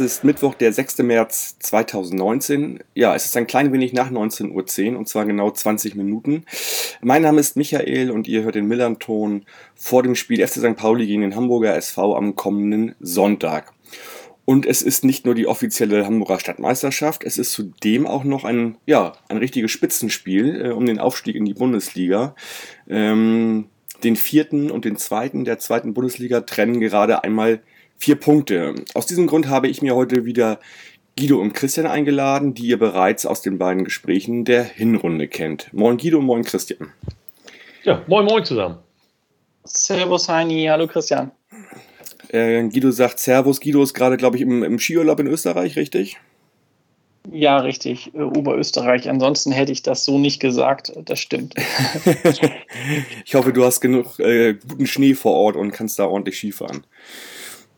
es ist Mittwoch, der 6. März 2019. Ja, es ist ein klein wenig nach 19.10 Uhr und zwar genau 20 Minuten. Mein Name ist Michael und ihr hört den Millanton vor dem Spiel FC St. Pauli gegen den Hamburger SV am kommenden Sonntag. Und es ist nicht nur die offizielle Hamburger Stadtmeisterschaft, es ist zudem auch noch ein, ja, ein richtiges Spitzenspiel äh, um den Aufstieg in die Bundesliga. Ähm, den vierten und den zweiten der zweiten Bundesliga trennen gerade einmal vier Punkte. Aus diesem Grund habe ich mir heute wieder Guido und Christian eingeladen, die ihr bereits aus den beiden Gesprächen der Hinrunde kennt. Moin Guido, moin Christian. Ja, moin moin zusammen. Servus Heini, hallo Christian. Äh, Guido sagt Servus. Guido ist gerade, glaube ich, im, im Skiurlaub in Österreich, richtig? Ja, richtig, äh, Oberösterreich. Ansonsten hätte ich das so nicht gesagt. Das stimmt. ich hoffe, du hast genug äh, guten Schnee vor Ort und kannst da ordentlich Skifahren.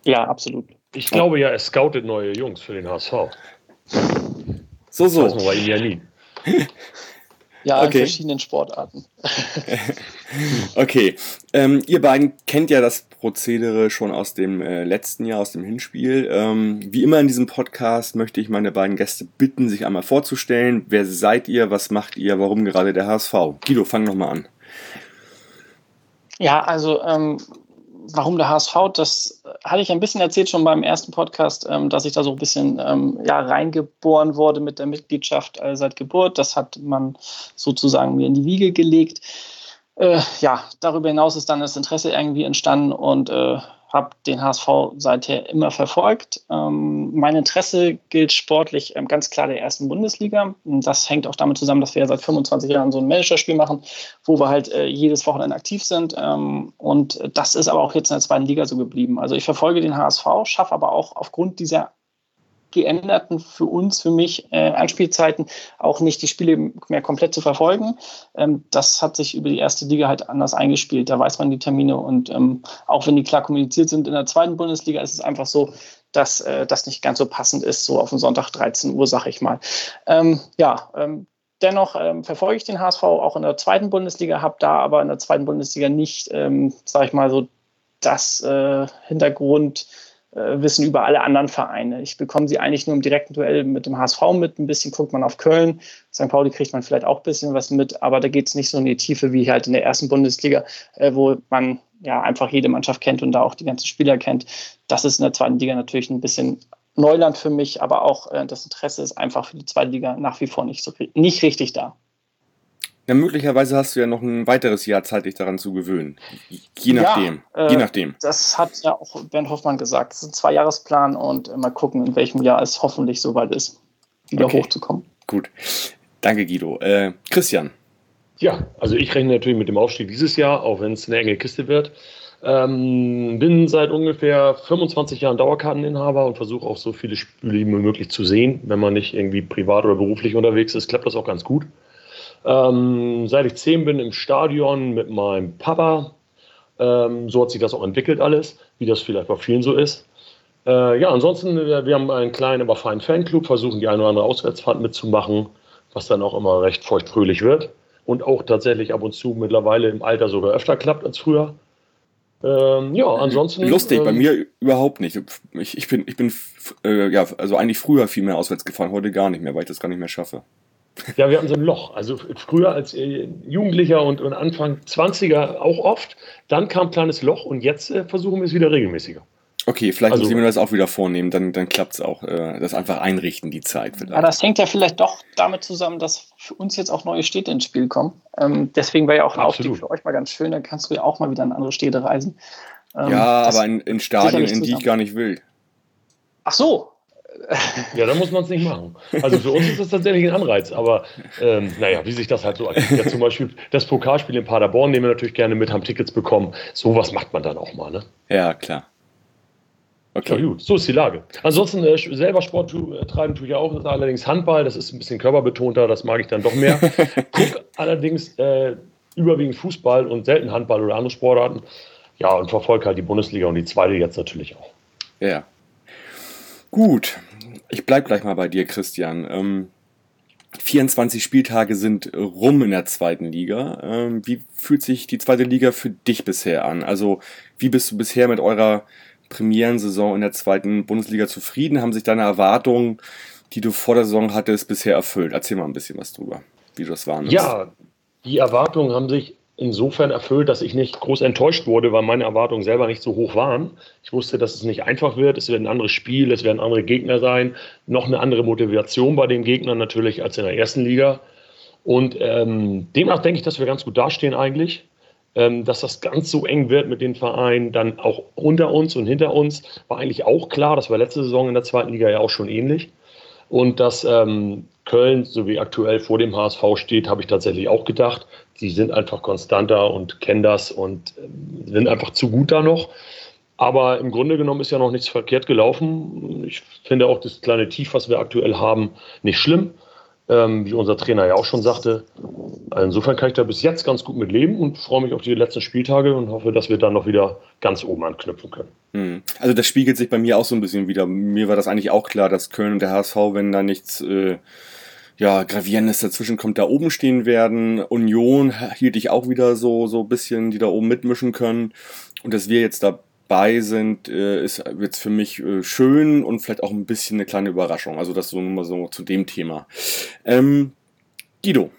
Ja, absolut. Ich glaube ja, er scoutet neue Jungs für den HSV. So, so. Das ihm ja nie. Ja, okay. in verschiedenen Sportarten. okay. Ähm, ihr beiden kennt ja das Prozedere schon aus dem äh, letzten Jahr, aus dem Hinspiel. Ähm, wie immer in diesem Podcast möchte ich meine beiden Gäste bitten, sich einmal vorzustellen. Wer seid ihr? Was macht ihr? Warum gerade der HSV? Guido, fang nochmal an. Ja, also ähm, warum der HSV, das hatte ich ein bisschen erzählt schon beim ersten Podcast, ähm, dass ich da so ein bisschen ähm, ja, reingeboren wurde mit der Mitgliedschaft äh, seit Geburt. Das hat man sozusagen mir in die Wiege gelegt. Äh, ja, darüber hinaus ist dann das Interesse irgendwie entstanden und äh, habe den HSV seither immer verfolgt. Ähm, mein Interesse gilt sportlich ähm, ganz klar der ersten Bundesliga. Das hängt auch damit zusammen, dass wir ja seit 25 Jahren so ein Managerspiel machen, wo wir halt äh, jedes Wochenende aktiv sind. Ähm, und das ist aber auch jetzt in der zweiten Liga so geblieben. Also ich verfolge den HSV, schaffe aber auch aufgrund dieser geänderten für uns, für mich äh, Anspielzeiten auch nicht die Spiele mehr komplett zu verfolgen. Ähm, das hat sich über die erste Liga halt anders eingespielt. Da weiß man die Termine und ähm, auch wenn die klar kommuniziert sind in der zweiten Bundesliga, ist es einfach so, dass äh, das nicht ganz so passend ist, so auf den Sonntag 13 Uhr, sag ich mal. Ähm, ja, ähm, dennoch ähm, verfolge ich den HSV auch in der zweiten Bundesliga, habe da aber in der zweiten Bundesliga nicht, ähm, sag ich mal so, das äh, Hintergrund wissen über alle anderen Vereine. Ich bekomme sie eigentlich nur im direkten Duell mit dem HSV mit. Ein bisschen guckt man auf Köln. St. Pauli kriegt man vielleicht auch ein bisschen was mit, aber da geht es nicht so in die Tiefe wie halt in der ersten Bundesliga, äh, wo man ja einfach jede Mannschaft kennt und da auch die ganzen Spieler kennt. Das ist in der zweiten Liga natürlich ein bisschen Neuland für mich, aber auch äh, das Interesse ist einfach für die zweite Liga nach wie vor nicht, so, nicht richtig da. Ja, möglicherweise hast du ja noch ein weiteres Jahr Zeit, dich daran zu gewöhnen. Je nachdem. Ja, äh, je nachdem. Das hat ja auch Bernd Hoffmann gesagt. Das ist ein Zweijahresplan und äh, mal gucken, in welchem Jahr es hoffentlich soweit ist, wieder okay. hochzukommen. Gut. Danke, Guido. Äh, Christian. Ja, also ich rechne natürlich mit dem Aufstieg dieses Jahr, auch wenn es eine enge Kiste wird. Ähm, bin seit ungefähr 25 Jahren Dauerkarteninhaber und versuche auch so viele Spiele wie möglich zu sehen. Wenn man nicht irgendwie privat oder beruflich unterwegs ist, klappt das auch ganz gut. Ähm, seit ich zehn bin im Stadion mit meinem Papa. Ähm, so hat sich das auch entwickelt alles, wie das vielleicht bei vielen so ist. Äh, ja, ansonsten, wir, wir haben einen kleinen, aber feinen Fanclub, versuchen die eine oder andere Auswärtsfahrt mitzumachen, was dann auch immer recht feuchtfröhlich wird. Und auch tatsächlich ab und zu mittlerweile im Alter sogar öfter klappt als früher. Ähm, ja, ansonsten. Lustig, ähm, bei mir überhaupt nicht. Ich, ich bin, ich bin äh, ja, also eigentlich früher viel mehr auswärts gefahren, heute gar nicht mehr, weil ich das gar nicht mehr schaffe. Ja, wir hatten so ein Loch. Also früher als Jugendlicher und, Anfang 20er auch oft. Dann kam ein kleines Loch und jetzt äh, versuchen wir es wieder regelmäßiger. Okay, vielleicht also, muss ich mir das auch wieder vornehmen, dann, dann klappt es auch. Äh, das einfach einrichten, die Zeit. Vielleicht. Ja, das hängt ja vielleicht doch damit zusammen, dass für uns jetzt auch neue Städte ins Spiel kommen. Ähm, deswegen wäre ja auch ein Absolut. Aufstieg für euch mal ganz schön, dann kannst du ja auch mal wieder in andere Städte reisen. Ähm, ja, aber in, in Stadien, in die ich gar nicht will. Ach so, ja, da muss man es nicht machen. Also für uns ist das tatsächlich ein Anreiz, aber ähm, naja, wie sich das halt so ergibt. Ja, zum Beispiel das Pokalspiel in Paderborn nehmen wir natürlich gerne mit, haben Tickets bekommen. Sowas macht man dann auch mal, ne? Ja, klar. Okay. Ja, gut, so ist die Lage. Ansonsten äh, selber Sport tu, äh, treiben tue ich auch, allerdings Handball, das ist ein bisschen körperbetonter, das mag ich dann doch mehr. Guck allerdings äh, überwiegend Fußball und selten Handball oder andere Sportarten. Ja, und verfolge halt die Bundesliga und die zweite jetzt natürlich auch. Ja. Gut, ich bleibe gleich mal bei dir, Christian. Ähm, 24 Spieltage sind rum in der zweiten Liga. Ähm, wie fühlt sich die zweite Liga für dich bisher an? Also, wie bist du bisher mit eurer Premierensaison in der zweiten Bundesliga zufrieden? Haben sich deine Erwartungen, die du vor der Saison hattest, bisher erfüllt? Erzähl mal ein bisschen was drüber, wie du das wahrnimmst. Ja, die Erwartungen haben sich insofern erfüllt, dass ich nicht groß enttäuscht wurde, weil meine Erwartungen selber nicht so hoch waren. Ich wusste, dass es nicht einfach wird. Es wird ein anderes Spiel, es werden andere Gegner sein, noch eine andere Motivation bei den Gegnern natürlich als in der ersten Liga. Und ähm, demnach denke ich, dass wir ganz gut dastehen eigentlich. Ähm, dass das ganz so eng wird mit den Vereinen, dann auch unter uns und hinter uns, war eigentlich auch klar. Das war letzte Saison in der zweiten Liga ja auch schon ähnlich. Und dass ähm, Köln, so wie aktuell vor dem HSV steht, habe ich tatsächlich auch gedacht. Die sind einfach konstanter und kennen das und ähm, sind einfach zu gut da noch. Aber im Grunde genommen ist ja noch nichts verkehrt gelaufen. Ich finde auch das kleine Tief, was wir aktuell haben, nicht schlimm ähm, wie unser Trainer ja auch schon sagte. Insofern kann ich da bis jetzt ganz gut mit leben und freue mich auf die letzten Spieltage und hoffe, dass wir dann noch wieder ganz oben anknüpfen können. Hm. Also das spiegelt sich bei mir auch so ein bisschen wieder. Mir war das eigentlich auch klar, dass Köln und der HSV, wenn da nichts äh, ja, Gravierendes dazwischen kommt, da oben stehen werden. Union hielt ich auch wieder so, so ein bisschen, die da oben mitmischen können. Und dass wir jetzt da bei sind, äh, ist jetzt für mich äh, schön und vielleicht auch ein bisschen eine kleine Überraschung. Also das so nur so zu dem Thema. Ähm, Guido,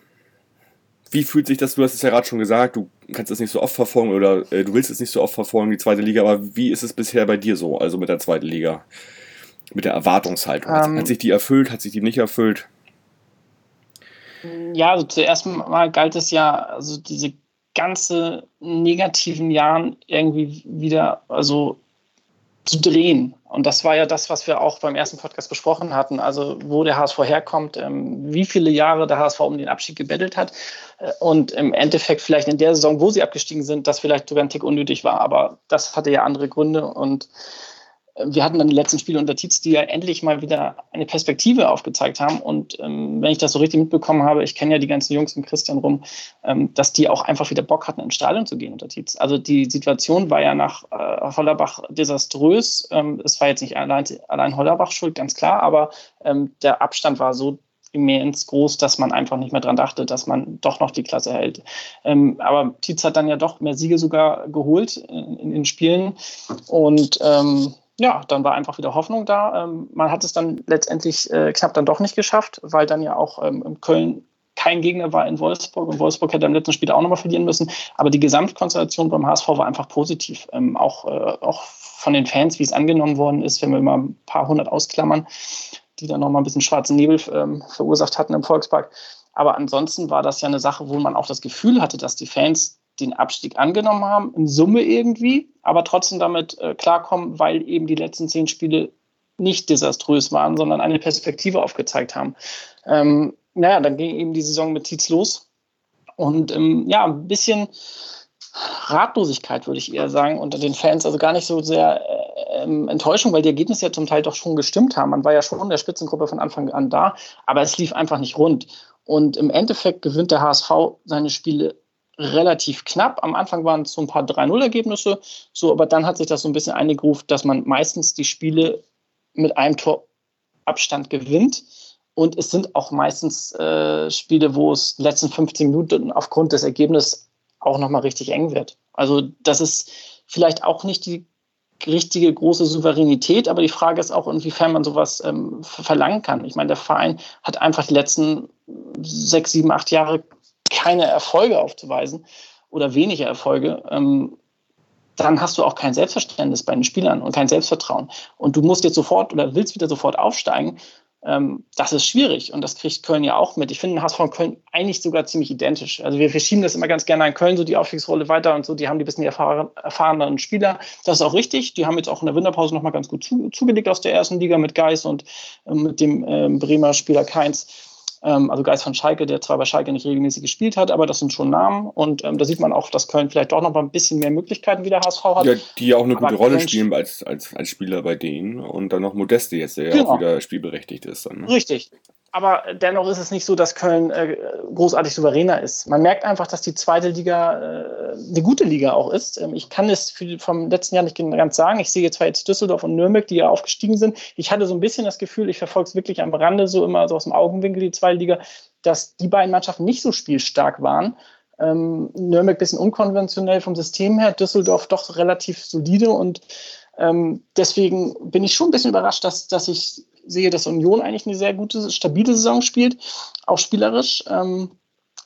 wie fühlt sich das? Du hast es ja gerade schon gesagt, du kannst es nicht so oft verfolgen oder äh, du willst es nicht so oft verfolgen, die zweite Liga, aber wie ist es bisher bei dir so, also mit der zweiten Liga? Mit der Erwartungshaltung. Ähm, hat sich die erfüllt, hat sich die nicht erfüllt? Ja, also zuerst mal galt es ja, also diese ganze negativen Jahren irgendwie wieder, also zu drehen. Und das war ja das, was wir auch beim ersten Podcast besprochen hatten. Also, wo der HSV herkommt, ähm, wie viele Jahre der HSV um den Abstieg gebettelt hat. Äh, und im Endeffekt vielleicht in der Saison, wo sie abgestiegen sind, das vielleicht sogar ein Tick unnötig war. Aber das hatte ja andere Gründe. Und wir hatten dann die letzten Spiele unter Tietz, die ja endlich mal wieder eine Perspektive aufgezeigt haben. Und ähm, wenn ich das so richtig mitbekommen habe, ich kenne ja die ganzen Jungs und Christian rum, ähm, dass die auch einfach wieder Bock hatten, ins Stadion zu gehen unter Tietz. Also die Situation war ja nach äh, Hollerbach desaströs. Ähm, es war jetzt nicht allein, allein Hollerbach schuld, ganz klar, aber ähm, der Abstand war so immens groß, dass man einfach nicht mehr dran dachte, dass man doch noch die Klasse hält. Ähm, aber Tietz hat dann ja doch mehr Siege sogar geholt in, in den Spielen. Und ähm, ja, dann war einfach wieder Hoffnung da. Ähm, man hat es dann letztendlich äh, knapp dann doch nicht geschafft, weil dann ja auch ähm, in Köln kein Gegner war in Wolfsburg und Wolfsburg hätte am letzten Spiel auch nochmal verlieren müssen. Aber die Gesamtkonstellation beim HSV war einfach positiv. Ähm, auch, äh, auch von den Fans, wie es angenommen worden ist, wenn wir mal ein paar hundert ausklammern, die dann nochmal ein bisschen schwarzen Nebel ähm, verursacht hatten im Volkspark. Aber ansonsten war das ja eine Sache, wo man auch das Gefühl hatte, dass die Fans den Abstieg angenommen haben, in Summe irgendwie, aber trotzdem damit äh, klarkommen, weil eben die letzten zehn Spiele nicht desaströs waren, sondern eine Perspektive aufgezeigt haben. Ähm, naja, dann ging eben die Saison mit Tietz los. Und ähm, ja, ein bisschen Ratlosigkeit, würde ich eher sagen, unter den Fans. Also gar nicht so sehr äh, ähm, Enttäuschung, weil die Ergebnisse ja zum Teil doch schon gestimmt haben. Man war ja schon in der Spitzengruppe von Anfang an da, aber es lief einfach nicht rund. Und im Endeffekt gewinnt der HSV seine Spiele relativ knapp. Am Anfang waren es so ein paar 3-0-Ergebnisse, so, aber dann hat sich das so ein bisschen eingegroovt, dass man meistens die Spiele mit einem Torabstand gewinnt. Und es sind auch meistens äh, Spiele, wo es in den letzten 15 Minuten aufgrund des Ergebnisses auch nochmal richtig eng wird. Also das ist vielleicht auch nicht die richtige große Souveränität, aber die Frage ist auch, inwiefern man sowas ähm, verlangen kann. Ich meine, der Verein hat einfach die letzten sechs, sieben, acht Jahre keine Erfolge aufzuweisen oder weniger Erfolge, ähm, dann hast du auch kein Selbstverständnis bei den Spielern und kein Selbstvertrauen. Und du musst jetzt sofort oder willst wieder sofort aufsteigen. Ähm, das ist schwierig und das kriegt Köln ja auch mit. Ich finde den HSV und Köln eigentlich sogar ziemlich identisch. Also wir verschieben das immer ganz gerne an Köln, so die Aufstiegsrolle weiter und so. Die haben die bisschen erfahren, erfahreneren Spieler. Das ist auch richtig. Die haben jetzt auch in der Winterpause nochmal ganz gut zu, zugelegt aus der ersten Liga mit Geis und äh, mit dem äh, Bremer Spieler Keins. Ähm, also Geist von Schalke, der zwar bei Schalke nicht regelmäßig gespielt hat, aber das sind schon Namen. Und ähm, da sieht man auch, dass Köln vielleicht doch noch mal ein bisschen mehr Möglichkeiten wie der HSV hat. Ja, die ja auch eine aber gute Rolle spielen als, als, als Spieler bei denen. Und dann noch Modeste jetzt, der ja genau. auch wieder spielberechtigt ist. Dann, ne? Richtig. Aber dennoch ist es nicht so, dass Köln äh, großartig souveräner ist. Man merkt einfach, dass die zweite Liga äh, eine gute Liga auch ist. Ähm, ich kann es für, vom letzten Jahr nicht ganz sagen. Ich sehe zwar jetzt Düsseldorf und Nürnberg, die ja aufgestiegen sind. Ich hatte so ein bisschen das Gefühl, ich verfolge es wirklich am Rande, so immer so aus dem Augenwinkel, die zweite Liga, dass die beiden Mannschaften nicht so spielstark waren. Ähm, Nürnberg ein bisschen unkonventionell vom System her, Düsseldorf doch relativ solide und ähm, deswegen bin ich schon ein bisschen überrascht, dass, dass ich sehe, dass Union eigentlich eine sehr gute, stabile Saison spielt, auch spielerisch. Ähm,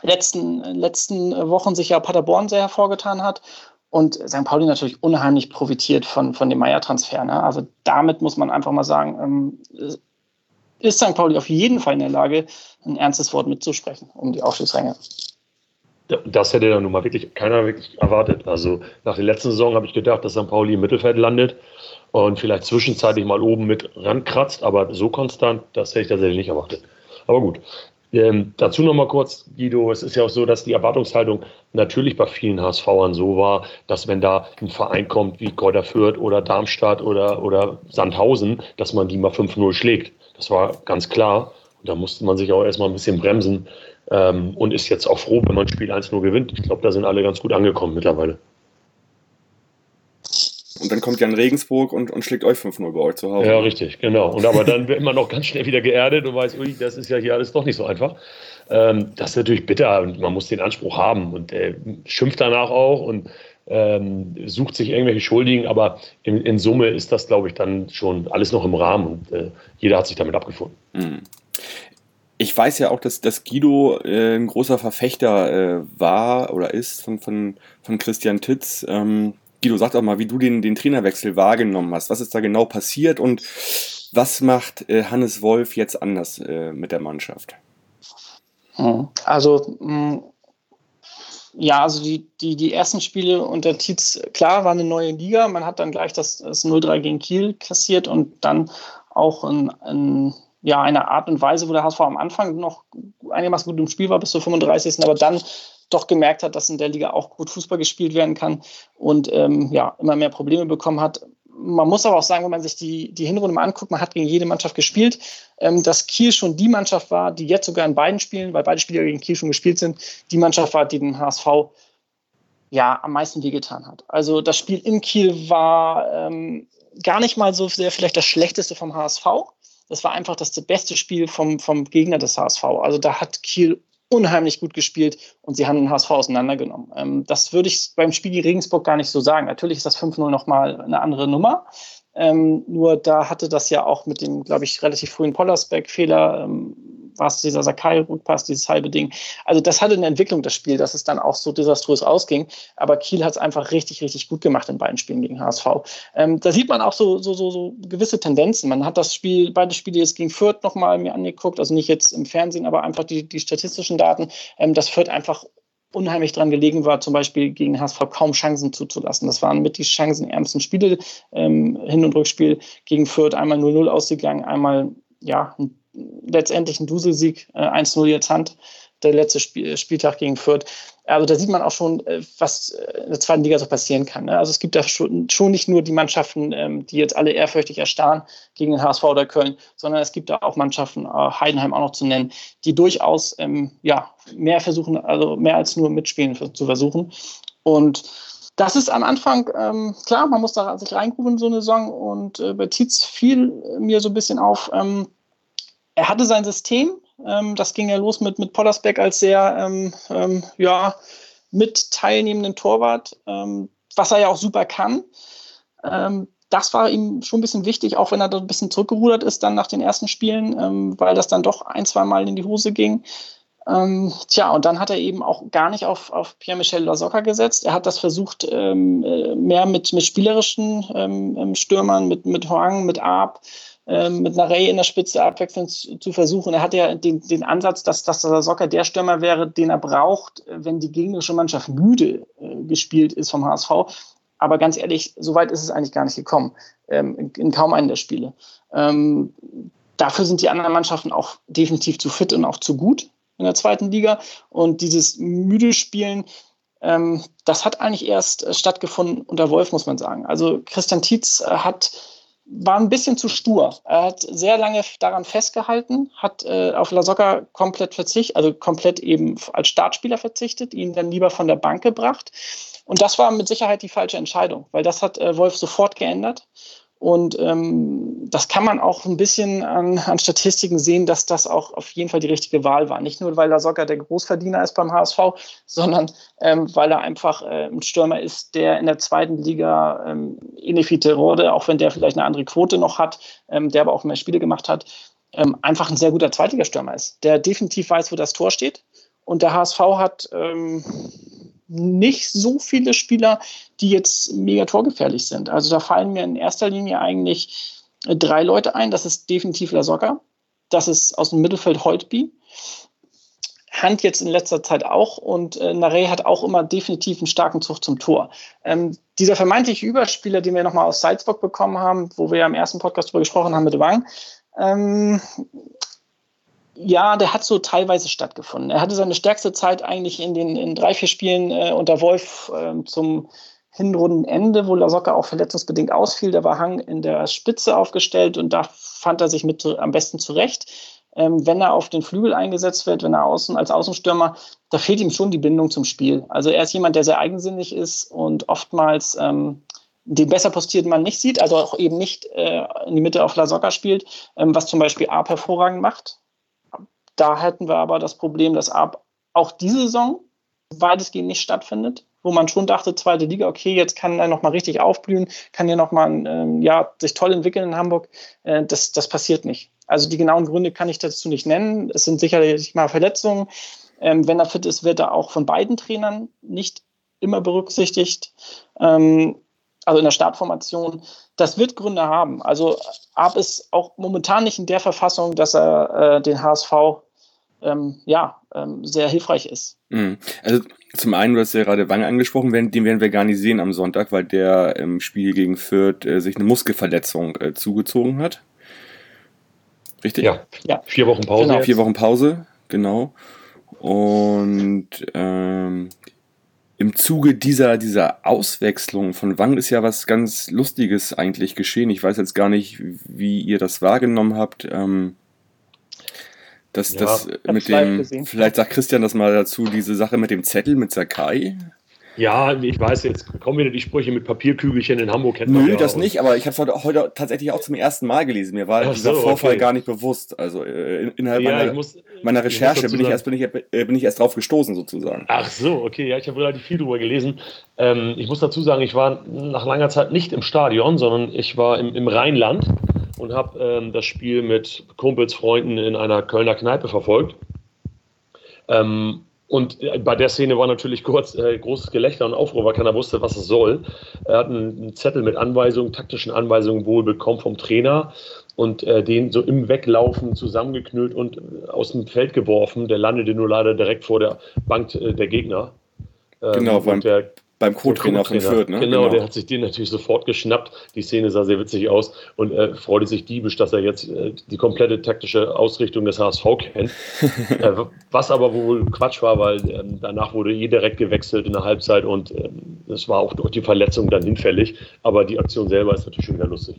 letzten, letzten Wochen sich ja Paderborn sehr hervorgetan hat und St. Pauli natürlich unheimlich profitiert von, von dem Meier-Transfer. Ne? Also damit muss man einfach mal sagen, ähm, ist St. Pauli auf jeden Fall in der Lage, ein ernstes Wort mitzusprechen um die Aufstiegsränge. Das hätte dann nun mal wirklich keiner wirklich erwartet. Also nach der letzten Saison habe ich gedacht, dass St. Pauli im Mittelfeld landet und vielleicht zwischenzeitlich mal oben mit rankratzt, aber so konstant, das hätte ich tatsächlich nicht erwartet. Aber gut. Ähm, dazu nochmal kurz, Guido, es ist ja auch so, dass die Erwartungshaltung natürlich bei vielen HSVern so war, dass wenn da ein Verein kommt wie Kräuter Fürth oder Darmstadt oder, oder Sandhausen, dass man die mal 5-0 schlägt. Das war ganz klar. Und da musste man sich auch erstmal ein bisschen bremsen ähm, und ist jetzt auch froh, wenn man Spiel 1-0 gewinnt. Ich glaube, da sind alle ganz gut angekommen mittlerweile. Und dann kommt Jan Regensburg und, und schlägt euch 5-0 bei euch zu Hause. Ja, richtig, genau. Und aber dann wird man noch ganz schnell wieder geerdet und weiß, ui, das ist ja hier alles doch nicht so einfach. Ähm, das ist natürlich bitter und man muss den Anspruch haben und äh, schimpft danach auch und ähm, sucht sich irgendwelche Schuldigen, aber in, in Summe ist das, glaube ich, dann schon alles noch im Rahmen und äh, jeder hat sich damit abgefunden. Mhm. Ich weiß ja auch, dass, dass Guido äh, ein großer Verfechter äh, war oder ist von, von, von Christian Titz. Ähm, Guido, sag doch mal, wie du den, den Trainerwechsel wahrgenommen hast. Was ist da genau passiert und was macht äh, Hannes Wolf jetzt anders äh, mit der Mannschaft? Hm. Also, mh, hm, ja, also die, die, die ersten Spiele unter Tietz, klar, war eine neue Liga. Man hat dann gleich das, das 0-3 gegen Kiel kassiert und dann auch in, in ja, eine Art und Weise, wo der HSV am Anfang noch einigermaßen gut im Spiel war bis zur 35. Aber dann doch gemerkt hat, dass in der Liga auch gut Fußball gespielt werden kann und ähm, ja, immer mehr Probleme bekommen hat. Man muss aber auch sagen, wenn man sich die, die Hinrunde mal anguckt, man hat gegen jede Mannschaft gespielt, ähm, dass Kiel schon die Mannschaft war, die jetzt sogar in beiden Spielen, weil beide Spiele gegen Kiel schon gespielt sind, die Mannschaft war, die den HSV ja am meisten wehgetan hat. Also das Spiel in Kiel war ähm, gar nicht mal so sehr vielleicht das schlechteste vom HSV. Das war einfach das beste Spiel vom, vom Gegner des HSV. Also da hat Kiel unheimlich gut gespielt und sie haben den HSV auseinandergenommen. Ähm, das würde ich beim Spiel gegen Regensburg gar nicht so sagen. Natürlich ist das 5-0 nochmal eine andere Nummer. Ähm, nur da hatte das ja auch mit dem, glaube ich, relativ frühen Pollersbeck-Fehler ähm, war es dieser Sakai-Rückpass, dieses halbe Ding. Also das hatte eine Entwicklung, das Spiel, dass es dann auch so desaströs ausging. Aber Kiel hat es einfach richtig, richtig gut gemacht in beiden Spielen gegen HSV. Ähm, da sieht man auch so, so, so, so gewisse Tendenzen. Man hat das Spiel, beide Spiele jetzt gegen Fürth nochmal mir angeguckt, also nicht jetzt im Fernsehen, aber einfach die, die statistischen Daten, ähm, dass Fürth einfach unheimlich dran gelegen war, zum Beispiel gegen HSV kaum Chancen zuzulassen. Das waren mit die chancenärmsten Spiele, ähm, Hin- und Rückspiel gegen Fürth, einmal 0-0 ausgegangen, einmal ja, ein letztendlich ein Duselsieg, äh, 1-0 jetzt Hand, der letzte Spiel, Spieltag gegen Fürth. Also da sieht man auch schon, äh, was in der zweiten Liga so passieren kann. Ne? Also es gibt da schon, schon nicht nur die Mannschaften, ähm, die jetzt alle ehrfürchtig erstarren gegen den HSV oder Köln, sondern es gibt da auch Mannschaften, äh, Heidenheim auch noch zu nennen, die durchaus ähm, ja, mehr versuchen, also mehr als nur mitspielen zu versuchen. Und das ist am Anfang, ähm, klar, man muss da sich reingruben in so eine Saison und äh, bei Tietz fiel mir so ein bisschen auf, ähm, er hatte sein System, ähm, das ging ja los mit, mit Pollersbeck als sehr ähm, ähm, ja, mit teilnehmenden Torwart, ähm, was er ja auch super kann. Ähm, das war ihm schon ein bisschen wichtig, auch wenn er da ein bisschen zurückgerudert ist dann nach den ersten Spielen, ähm, weil das dann doch ein, zwei Mal in die Hose ging. Ähm, tja, und dann hat er eben auch gar nicht auf, auf Pierre-Michel Lasocca gesetzt. Er hat das versucht, ähm, äh, mehr mit, mit spielerischen ähm, Stürmern, mit, mit Hoang, mit Arp, mit einer Ray in der Spitze abwechselnd zu versuchen. Er hat ja den, den Ansatz, dass, dass der Socker der Stürmer wäre, den er braucht, wenn die gegnerische Mannschaft müde äh, gespielt ist vom HSV. Aber ganz ehrlich, so weit ist es eigentlich gar nicht gekommen, ähm, in, in, kaum einen der Spiele. Ähm, dafür sind die anderen Mannschaften auch definitiv zu fit und auch zu gut in der zweiten Liga. Und dieses müde Spielen, ähm, das hat eigentlich erst äh, stattgefunden unter Wolf, muss man sagen. Also Christian Tietz äh, hat war ein bisschen zu stur. Er hat sehr lange daran festgehalten, hat äh, auf Lasocca komplett verzichtet, also komplett eben als Startspieler verzichtet, ihn dann lieber von der Bank gebracht. Und das war mit Sicherheit die falsche Entscheidung, weil das hat äh, Wolf sofort geändert. Und ähm, das kann man auch ein bisschen an, an, Statistiken sehen, dass das auch auf jeden Fall die richtige Wahl war. Nicht nur, weil sogar der Großverdiener ist beim HSV, sondern ähm, weil er einfach äh, ein Stürmer ist, der in der zweiten Liga ähm, Inefite Rode, auch wenn der vielleicht eine andere Quote noch hat, ähm, der aber auch mehr Spiele gemacht hat, ähm, einfach ein sehr guter Zweitligastürmer ist, der definitiv weiß, wo das Tor steht. Und der HSV hat ähm, nicht so viele Spieler, die jetzt mega torgefährlich sind. Also da fallen mir in erster Linie eigentlich drei Leute ein. Das ist definitiv La Soca. Das ist aus dem Mittelfeld Holtby. Hand jetzt in letzter Zeit auch und äh, Nare hat auch immer definitiv einen starken Zug zum Tor. Ähm, dieser vermeintliche Überspieler, den wir nochmal aus Salzburg bekommen haben, wo wir ja im ersten Podcast darüber gesprochen haben mit Wang, ähm, ja, der hat so teilweise stattgefunden. Er hatte seine stärkste Zeit eigentlich in den in drei, vier Spielen äh, unter Wolf äh, zum Hinrundenende, wo Lasocca auch verletzungsbedingt ausfiel. Da war Hang in der Spitze aufgestellt und da fand er sich mit am besten zurecht. Ähm, wenn er auf den Flügel eingesetzt wird, wenn er außen als Außenstürmer, da fehlt ihm schon die Bindung zum Spiel. Also er ist jemand, der sehr eigensinnig ist und oftmals ähm, den besser postierten Mann nicht sieht, also auch eben nicht äh, in die Mitte auf Lasocca spielt, ähm, was zum Beispiel A hervorragend macht. Da hätten wir aber das Problem, dass ab auch diese Saison weitestgehend nicht stattfindet, wo man schon dachte, zweite Liga, okay, jetzt kann er nochmal richtig aufblühen, kann ja nochmal ähm, ja, sich toll entwickeln in Hamburg. Äh, das, das passiert nicht. Also die genauen Gründe kann ich dazu nicht nennen. Es sind sicherlich mal Verletzungen. Ähm, wenn er fit ist, wird er auch von beiden Trainern nicht immer berücksichtigt. Ähm, also in der Startformation, das wird Gründe haben. Also Ab ist auch momentan nicht in der Verfassung, dass er äh, den HSV ähm, ja, ähm, sehr hilfreich ist. Mhm. Also zum einen, du hast ja gerade Wange angesprochen, den werden wir gar nicht sehen am Sonntag, weil der im Spiel gegen Fürth äh, sich eine Muskelverletzung äh, zugezogen hat. Richtig? Ja, ja. vier Wochen Pause. Genau. Vier Wochen Pause, genau. Und ähm, im Zuge dieser, dieser Auswechslung von Wang ist ja was ganz Lustiges eigentlich geschehen. Ich weiß jetzt gar nicht, wie ihr das wahrgenommen habt. Ähm, dass ja, das mit dem, vielleicht sagt Christian das mal dazu, diese Sache mit dem Zettel mit Sakai. Ja, ich weiß, jetzt kommen wieder die Sprüche mit Papierkügelchen in Hamburg. Kennt Nö, das nicht, aber ich habe es heute, heute, tatsächlich auch zum ersten Mal gelesen. Mir war Ach dieser so, Vorfall okay. gar nicht bewusst. Also äh, innerhalb ja, meiner, muss, meiner, Recherche bin ich, erst, bin, ich, äh, bin ich erst drauf gestoßen, sozusagen. Ach so, okay, ja, ich habe relativ viel drüber gelesen. Ähm, ich muss dazu sagen, ich war nach langer Zeit nicht im Stadion, sondern ich war im, im Rheinland und habe ähm, das Spiel mit Kumpels, Freunden in einer Kölner Kneipe verfolgt. Ähm, und bei der Szene war natürlich kurz äh, großes Gelächter und Aufruhr, weil keiner wusste, was es soll. Er hat einen, Zettel mit Anweisungen, taktischen Anweisungen wohl bekommen vom Trainer und äh, den so im Weglaufen zusammengeknüllt und äh, aus dem Feld geworfen. Der landete nur leider direkt vor der Bank äh, der Gegner. Ähm, genau, beim, der beim Co-Trainer von Fürth, ne? Genau, genau, der hat sich den natürlich sofort geschnappt. Die Szene sah sehr witzig aus und äh, freute sich diebisch, dass er jetzt äh, die komplette taktische Ausrichtung des HSV kennt. äh, was aber wohl Quatsch war, weil ähm, danach wurde eh direkt gewechselt in der Halbzeit und ähm, es war auch durch die Verletzung dann hinfällig. Aber die Aktion selber ist natürlich schon wieder lustig.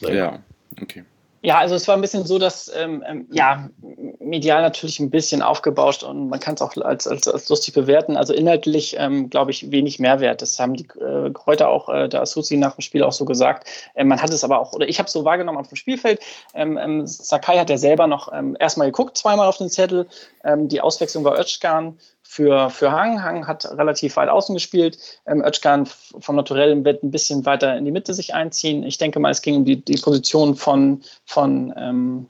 Naja. Ja, okay. Ja, also es war ein bisschen so, dass ähm, ähm, ja medial natürlich ein bisschen aufgebauscht und man kann es auch als, als, als, lustig bewerten. Also inhaltlich ähm, glaube ich wenig Mehrwert. Das haben die äh, Kräuter auch äh, der Asusi nach dem Spiel auch so gesagt. Ähm, man hat es aber auch oder ich habe es so wahrgenommen auf dem Spielfeld. Ähm, ähm, Sakai hat ja selber noch ähm, erstmal geguckt, zweimal auf den Zettel. Ähm, die Auswechslung war Özcan für, für Hang. Hang hat relativ weit außen gespielt. Ähm, Özcan vom Naturellen wird ein bisschen weiter in die Mitte sich einziehen. Ich denke mal, es ging um die, die Position von, von ähm,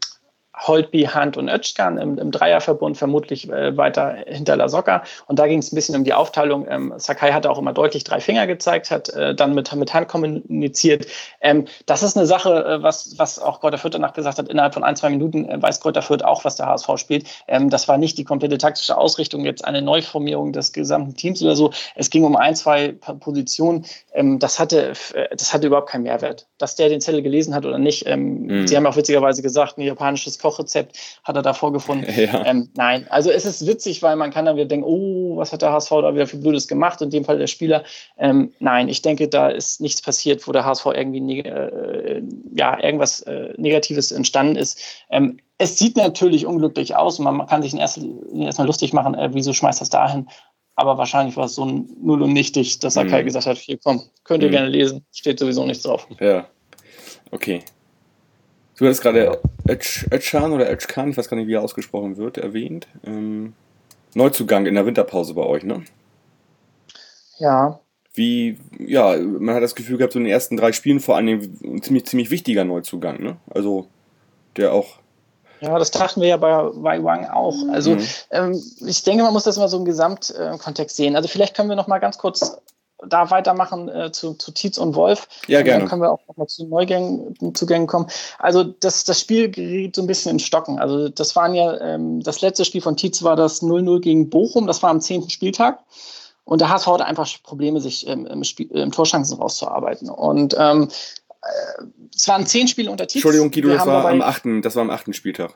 Holtby, Hand und Özcan im, im Dreierverbund, vermutlich äh, weiter hinter La Soca. Und da ging es ein bisschen um die Aufteilung. Ähm, Sakai hatte auch immer deutlich drei Finger gezeigt, hat äh, dann mit, mit Hand kommuniziert. Ähm, das ist eine Sache, äh, was, was auch Kräuter Fürth danach gesagt hat, innerhalb von ein, zwei Minuten äh, weiß Kräuter Fürth auch, was der HSV spielt. Ähm, das war nicht die komplette taktische Ausrichtung, jetzt eine Neuformierung des gesamten Teams oder so. Es ging um ein, zwei Positionen, ähm, das, hatte, äh, das hatte überhaupt keinen Mehrwert. Dass der den Zettel gelesen hat oder nicht. Ähm, mhm. Sie haben auch witzigerweise gesagt, ein japanisches Kochrezept hat er da vorgefunden. Ja. Ähm, nein, also es ist witzig, weil man kann dann wieder denken, oh, was hat der HSV da wieder für Blödes gemacht, in dem Fall der Spieler. Ähm, nein, ich denke, da ist nichts passiert, wo der HSV irgendwie äh, ja, irgendwas äh, Negatives entstanden ist. Ähm, es sieht natürlich unglücklich aus und man kann sich erstmal lustig machen, äh, wieso schmeißt das dahin? Aber wahrscheinlich war es so null und nichtig, dass Akai mhm. gesagt hat, hier komm, könnt ihr mhm. gerne lesen, steht sowieso nichts drauf. Ja, okay. Du hast gerade Özcan oder Özcan, ich weiß gar nicht, wie er ausgesprochen wird, erwähnt. Ähm, Neuzugang in der Winterpause bei euch, ne? Ja. Wie, ja, man hat das Gefühl gehabt, so in den ersten drei Spielen vor allem ein ziemlich, ziemlich wichtiger Neuzugang, ne? Also, der auch ja, das dachten wir ja bei Wai Wang auch. Also mhm. ähm, ich denke, man muss das immer so im Gesamtkontext sehen. Also vielleicht können wir noch mal ganz kurz da weitermachen äh, zu, zu Tietz und Wolf. Ja, gerne. Dann können wir auch noch mal zu Neugängen Zugängen kommen. Also das, das Spiel geriet so ein bisschen in Stocken. Also das waren ja, ähm, das letzte Spiel von Tietz war das 0-0 gegen Bochum. Das war am 10. Spieltag. Und der HSV hatte einfach Probleme, sich ähm, im, Spiel, im Torchancen rauszuarbeiten. Und ähm, äh, es waren zehn Spiele unter Tietz. Entschuldigung, Guido, das war, am achten, das war am achten Spieltag.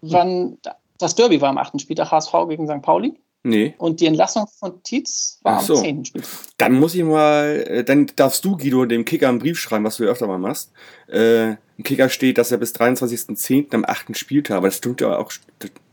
Wann, das Derby war am achten Spieltag, HSV gegen St. Pauli. Nee. Und die Entlassung von Tietz war so. am zehnten Spieltag. Dann muss ich mal, äh, dann darfst du, Guido, dem Kicker einen Brief schreiben, was du ja öfter mal machst. Äh, Im Kicker steht, dass er bis 23.10. am achten Spieltag, aber das stimmt ja auch,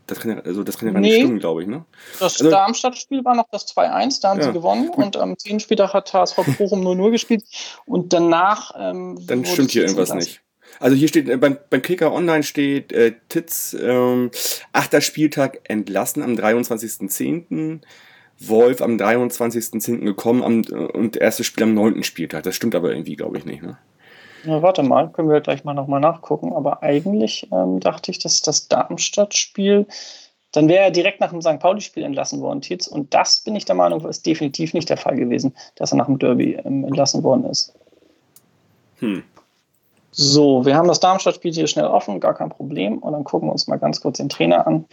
das kann ja, also das kann ja gar nee, nicht stimmen, glaube ich, ne? Das also, Darmstadt-Spiel war noch das 2-1, da haben ja, sie gewonnen gut. und am 10. Spieltag hat HSV Bochum 0-0 gespielt und danach. Ähm, Dann stimmt hier irgendwas nicht. Also hier steht, äh, beim, beim Kicker Online steht äh, Titz, ähm, achter Spieltag entlassen am 23.10. Wolf am 23.10. gekommen am, äh, und erstes Spiel am 9. Spieltag. Das stimmt aber irgendwie, glaube ich, nicht, ne? Na, warte mal, können wir gleich mal nochmal nachgucken. Aber eigentlich ähm, dachte ich, dass das Darmstadt-Spiel, dann wäre er direkt nach dem St. Pauli-Spiel entlassen worden, Tietz. Und das bin ich der Meinung, ist definitiv nicht der Fall gewesen, dass er nach dem Derby ähm, entlassen worden ist. Hm. So, wir haben das Darmstadt-Spiel hier schnell offen, gar kein Problem. Und dann gucken wir uns mal ganz kurz den Trainer an.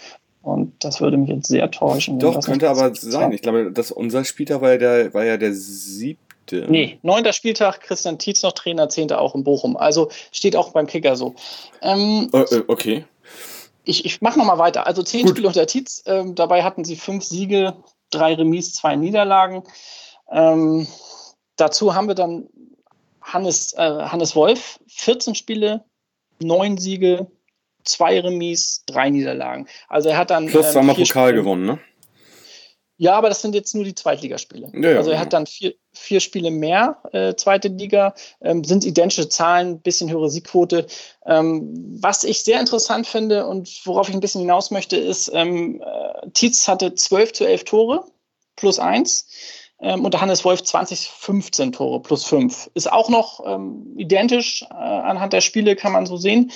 Und das würde mich jetzt sehr täuschen. Doch, könnte aber sein. Ich glaube, dass unser Spieltag war ja der, war ja der siebte. Nee, neunter Spieltag, Christian Tietz noch Trainer, zehnter auch in Bochum. Also steht auch beim Kicker so. Ähm, äh, äh okay. Ich, ich mache nochmal weiter. Also zehn Gut. Spiele unter Tietz. Ähm, dabei hatten sie fünf Siege, drei Remis, zwei Niederlagen. Ähm, dazu haben wir dann Hannes, äh, Hannes Wolf, 14 Spiele, neun Siege, zwei Remis, drei Niederlagen. Also er hat dann. Plus ähm, zweimal Pokal Spiele, gewonnen, ne? Ja, aber das sind jetzt nur die Zweitligaspiele. Ja, ja, also er hat dann vier, vier Spiele mehr, äh, zweite Liga, ähm, sind identische Zahlen, bisschen höhere Siegquote. Ähm, was ich sehr interessant finde und worauf ich ein bisschen hinaus möchte, ist, ähm, äh, Tietz hatte 12 zu 11 Tore plus 1 ähm, und Hannes Wolf 20, 15 Tore plus 5. Ist auch noch ähm, identisch äh, anhand der Spiele, kann man so sehen.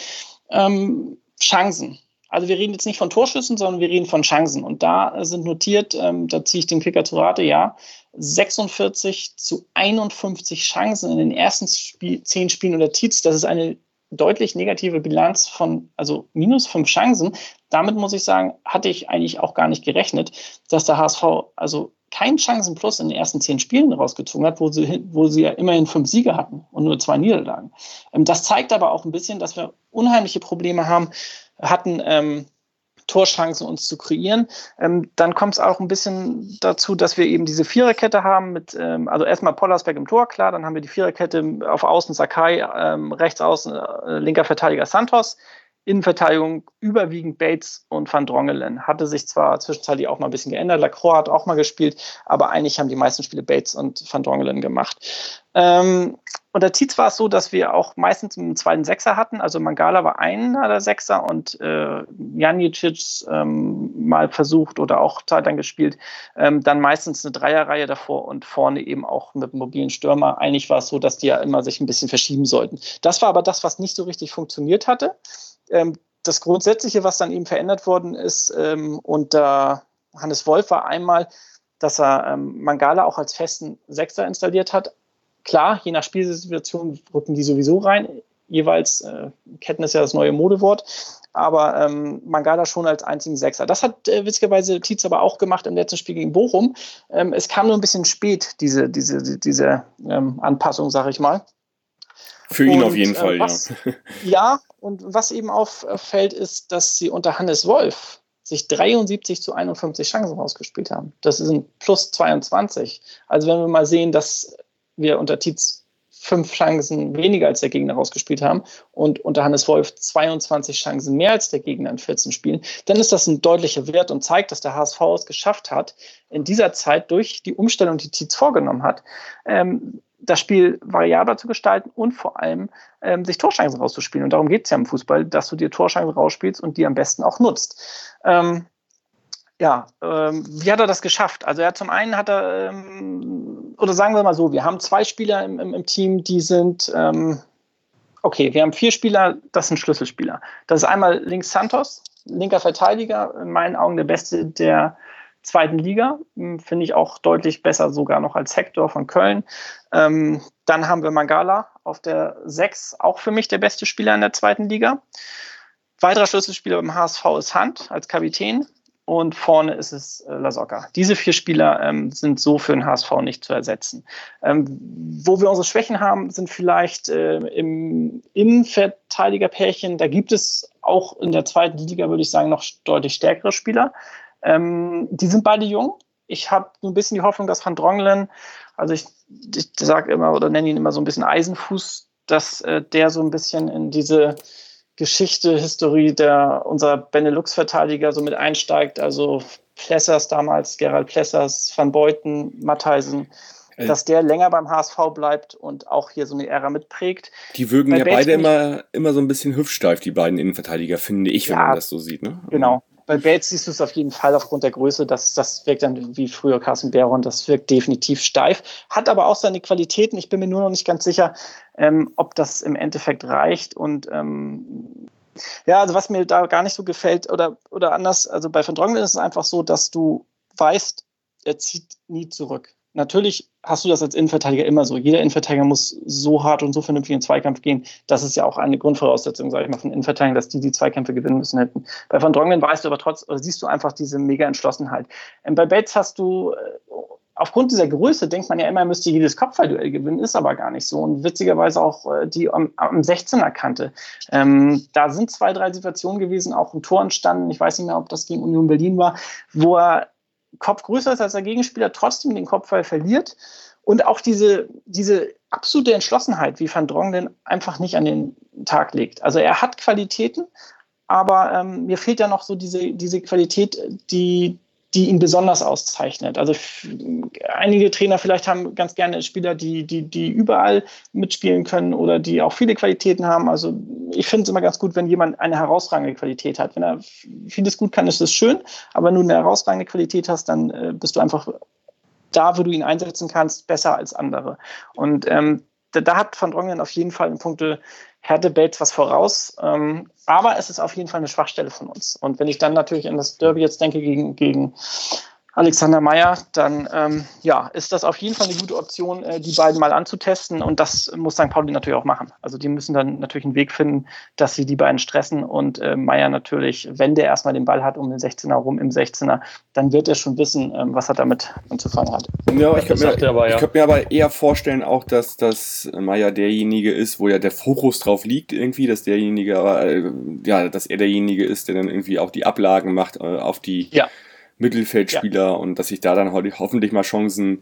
Ähm, Chancen. Also wir reden jetzt nicht von Torschüssen, sondern wir reden von Chancen. Und da sind notiert, ähm, da ziehe ich den Kicker zu Rate, ja, 46 zu 51 Chancen in den ersten Spiel, zehn Spielen unter Tietz. Das ist eine deutlich negative Bilanz von, also minus fünf Chancen. Damit muss ich sagen, hatte ich eigentlich auch gar nicht gerechnet, dass der HSV also kein Chancenplus in den ersten zehn Spielen rausgezogen hat, wo sie, wo sie ja immerhin fünf Siege hatten und nur zwei Niederlagen. Ähm, das zeigt aber auch ein bisschen, dass wir unheimliche Probleme haben, hatten, ähm, Torchancen uns zu kreieren. Ähm, dann kommt es auch ein bisschen dazu, dass wir eben diese Viererkette haben mit, ähm, also erstmal Pollersbeck im Tor, klar, dann haben wir die Viererkette auf Außen Sakai, ähm, rechts außen äh, linker Verteidiger Santos, Innenverteidigung überwiegend Bates und Van Drongelen. Hatte sich zwar zwischenzeitlich auch mal ein bisschen geändert, Lacroix hat auch mal gespielt, aber eigentlich haben die meisten Spiele Bates und Van Drongelen gemacht. Ähm, unter Tietz war es so, dass wir auch meistens einen zweiten Sechser hatten. Also Mangala war einer der Sechser und äh, Janicic ähm, mal versucht oder auch Zeit dann gespielt. Ähm, dann meistens eine Dreierreihe davor und vorne eben auch mit mobilen Stürmer. Eigentlich war es so, dass die ja immer sich ein bisschen verschieben sollten. Das war aber das, was nicht so richtig funktioniert hatte. Ähm, das Grundsätzliche, was dann eben verändert worden ist ähm, unter Hannes Wolf, war einmal, dass er ähm, Mangala auch als festen Sechser installiert hat, Klar, je nach Spielsituation rücken die sowieso rein. Jeweils, äh, Ketten ist ja das neue Modewort. aber ähm, Mangala schon als einzigen Sechser. Das hat äh, witzigerweise Tietz aber auch gemacht im letzten Spiel gegen Bochum. Ähm, es kam nur ein bisschen spät, diese, diese, diese ähm, Anpassung, sag ich mal. Für ihn und, auf jeden äh, Fall, was, ja. Ja, und was eben auffällt, ist, dass sie unter Hannes Wolf sich 73 zu 51 Chancen rausgespielt haben. Das sind plus 22. Also wenn wir mal sehen, dass wir unter Tietz fünf Chancen weniger als der Gegner rausgespielt haben und unter Hannes Wolf 22 Chancen mehr als der Gegner in 14 Spielen, dann ist das ein deutlicher Wert und zeigt, dass der HSV es geschafft hat, in dieser Zeit durch die Umstellung, die Tietz vorgenommen hat, ähm, das Spiel variabler zu gestalten und vor allem ähm, sich Torschancen rauszuspielen. Und darum geht es ja im Fußball, dass du dir Torschancen rausspielst und die am besten auch nutzt. Ähm, ja, ähm, wie hat er das geschafft? Also er zum einen hat er, ähm, oder sagen wir mal so, wir haben zwei Spieler im, im, im Team, die sind, ähm, okay, wir haben vier Spieler, das sind Schlüsselspieler. Das ist einmal links Santos, linker Verteidiger, in meinen Augen der beste der zweiten Liga, hm, finde ich auch deutlich besser sogar noch als Hector von Köln. Ähm, dann haben wir Mangala auf der 6, auch für mich der beste Spieler in der zweiten Liga. Weiterer Schlüsselspieler beim HSV ist Hand als Kapitän und vorne ist es äh, Lasocca. Diese vier Spieler ähm, sind so für den HSV nicht zu ersetzen. Ähm, wo wir unsere Schwächen haben, sind vielleicht äh, im Innenverteidigerpärchen. Da gibt es auch in der zweiten Liga, würde ich sagen, noch deutlich stärkere Spieler. Ähm, die sind beide jung. Ich habe ein bisschen die Hoffnung, dass Van Drongelen, also ich, ich sage immer oder nenne ihn immer so ein bisschen Eisenfuß, dass äh, der so ein bisschen in diese Geschichte, Historie der unserer Benelux-Verteidiger so mit einsteigt. Also Plessers damals, Gerald Plessers, Van Beuten, Mattheisen, äh. dass der länger beim HSV bleibt und auch hier so eine Ära mitprägt. Die wirken Bei ja beide immer, immer so ein bisschen hüftsteif, die beiden Innenverteidiger, finde ich, wenn ja, man das so sieht. Ne? Genau. Bei Bates siehst du es auf jeden Fall aufgrund der Größe. Das, das wirkt dann wie früher Carsten Baron, das wirkt definitiv steif. Hat aber auch seine Qualitäten. Ich bin mir nur noch nicht ganz sicher, ähm, ob das im Endeffekt reicht. Und ähm, ja, also was mir da gar nicht so gefällt oder, oder anders, also bei Van Drongelen ist es einfach so, dass du weißt, er zieht nie zurück natürlich hast du das als Innenverteidiger immer so. Jeder Innenverteidiger muss so hart und so vernünftig in den Zweikampf gehen. Das ist ja auch eine Grundvoraussetzung, sage ich mal, von Innenverteidigern, dass die die Zweikämpfe gewinnen müssen hätten. Bei Van Dronglen weißt du aber trotzdem, oder siehst du einfach diese mega Entschlossenheit. Ähm, bei Bates hast du, äh, aufgrund dieser Größe denkt man ja immer, er müsste jedes Kopfballduell gewinnen, ist aber gar nicht so. Und witzigerweise auch äh, die am, am 16er Kante. Ähm, da sind zwei, drei Situationen gewesen, auch ein Tor entstanden. Ich weiß nicht mehr, ob das gegen Union Berlin war, wo er Kopf größer ist als der Gegenspieler, trotzdem den Kopfball verliert. Und auch diese, diese absolute Entschlossenheit, wie Van Dronglen einfach nicht an den Tag legt. Also er hat Qualitäten, aber ähm, mir fehlt ja noch so diese, diese Qualität, die, die ihn besonders auszeichnet. Also einige Trainer vielleicht haben ganz gerne Spieler, die, die, die überall mitspielen können oder die auch viele Qualitäten haben. Also ich finde es immer ganz gut, wenn jemand eine herausragende Qualität hat. Wenn er vieles gut kann, ist das schön, aber wenn du eine herausragende Qualität hast, dann äh, bist du einfach da, wo du ihn einsetzen kannst, besser als andere. Und ähm, da, da, hat Van Drongelen auf jeden Fall in Punkte Härte Bates was voraus. Ähm, aber es ist auf jeden Fall eine Schwachstelle von uns. Und wenn ich dann natürlich an das Derby jetzt denke gegen, gegen Alexander Meyer, dann ähm, ja, ist das auf jeden Fall eine gute Option, äh, die beiden mal anzutesten. Und das muss St. Pauli natürlich auch machen. Also die müssen dann natürlich einen Weg finden, dass sie die beiden stressen. Und äh, Meyer natürlich, wenn der erstmal den Ball hat um den 16er rum im 16er, dann wird er schon wissen, ähm, was er damit anzufangen hat. Ja, ich könnte mir, aber, ja. könnt mir aber eher vorstellen, auch, dass, dass Meyer derjenige ist, wo ja der Fokus drauf liegt, irgendwie, dass derjenige, äh, ja, dass er derjenige ist, der dann irgendwie auch die Ablagen macht äh, auf die. Ja Mittelfeldspieler ja. und dass sich da dann heute hoffentlich mal Chancen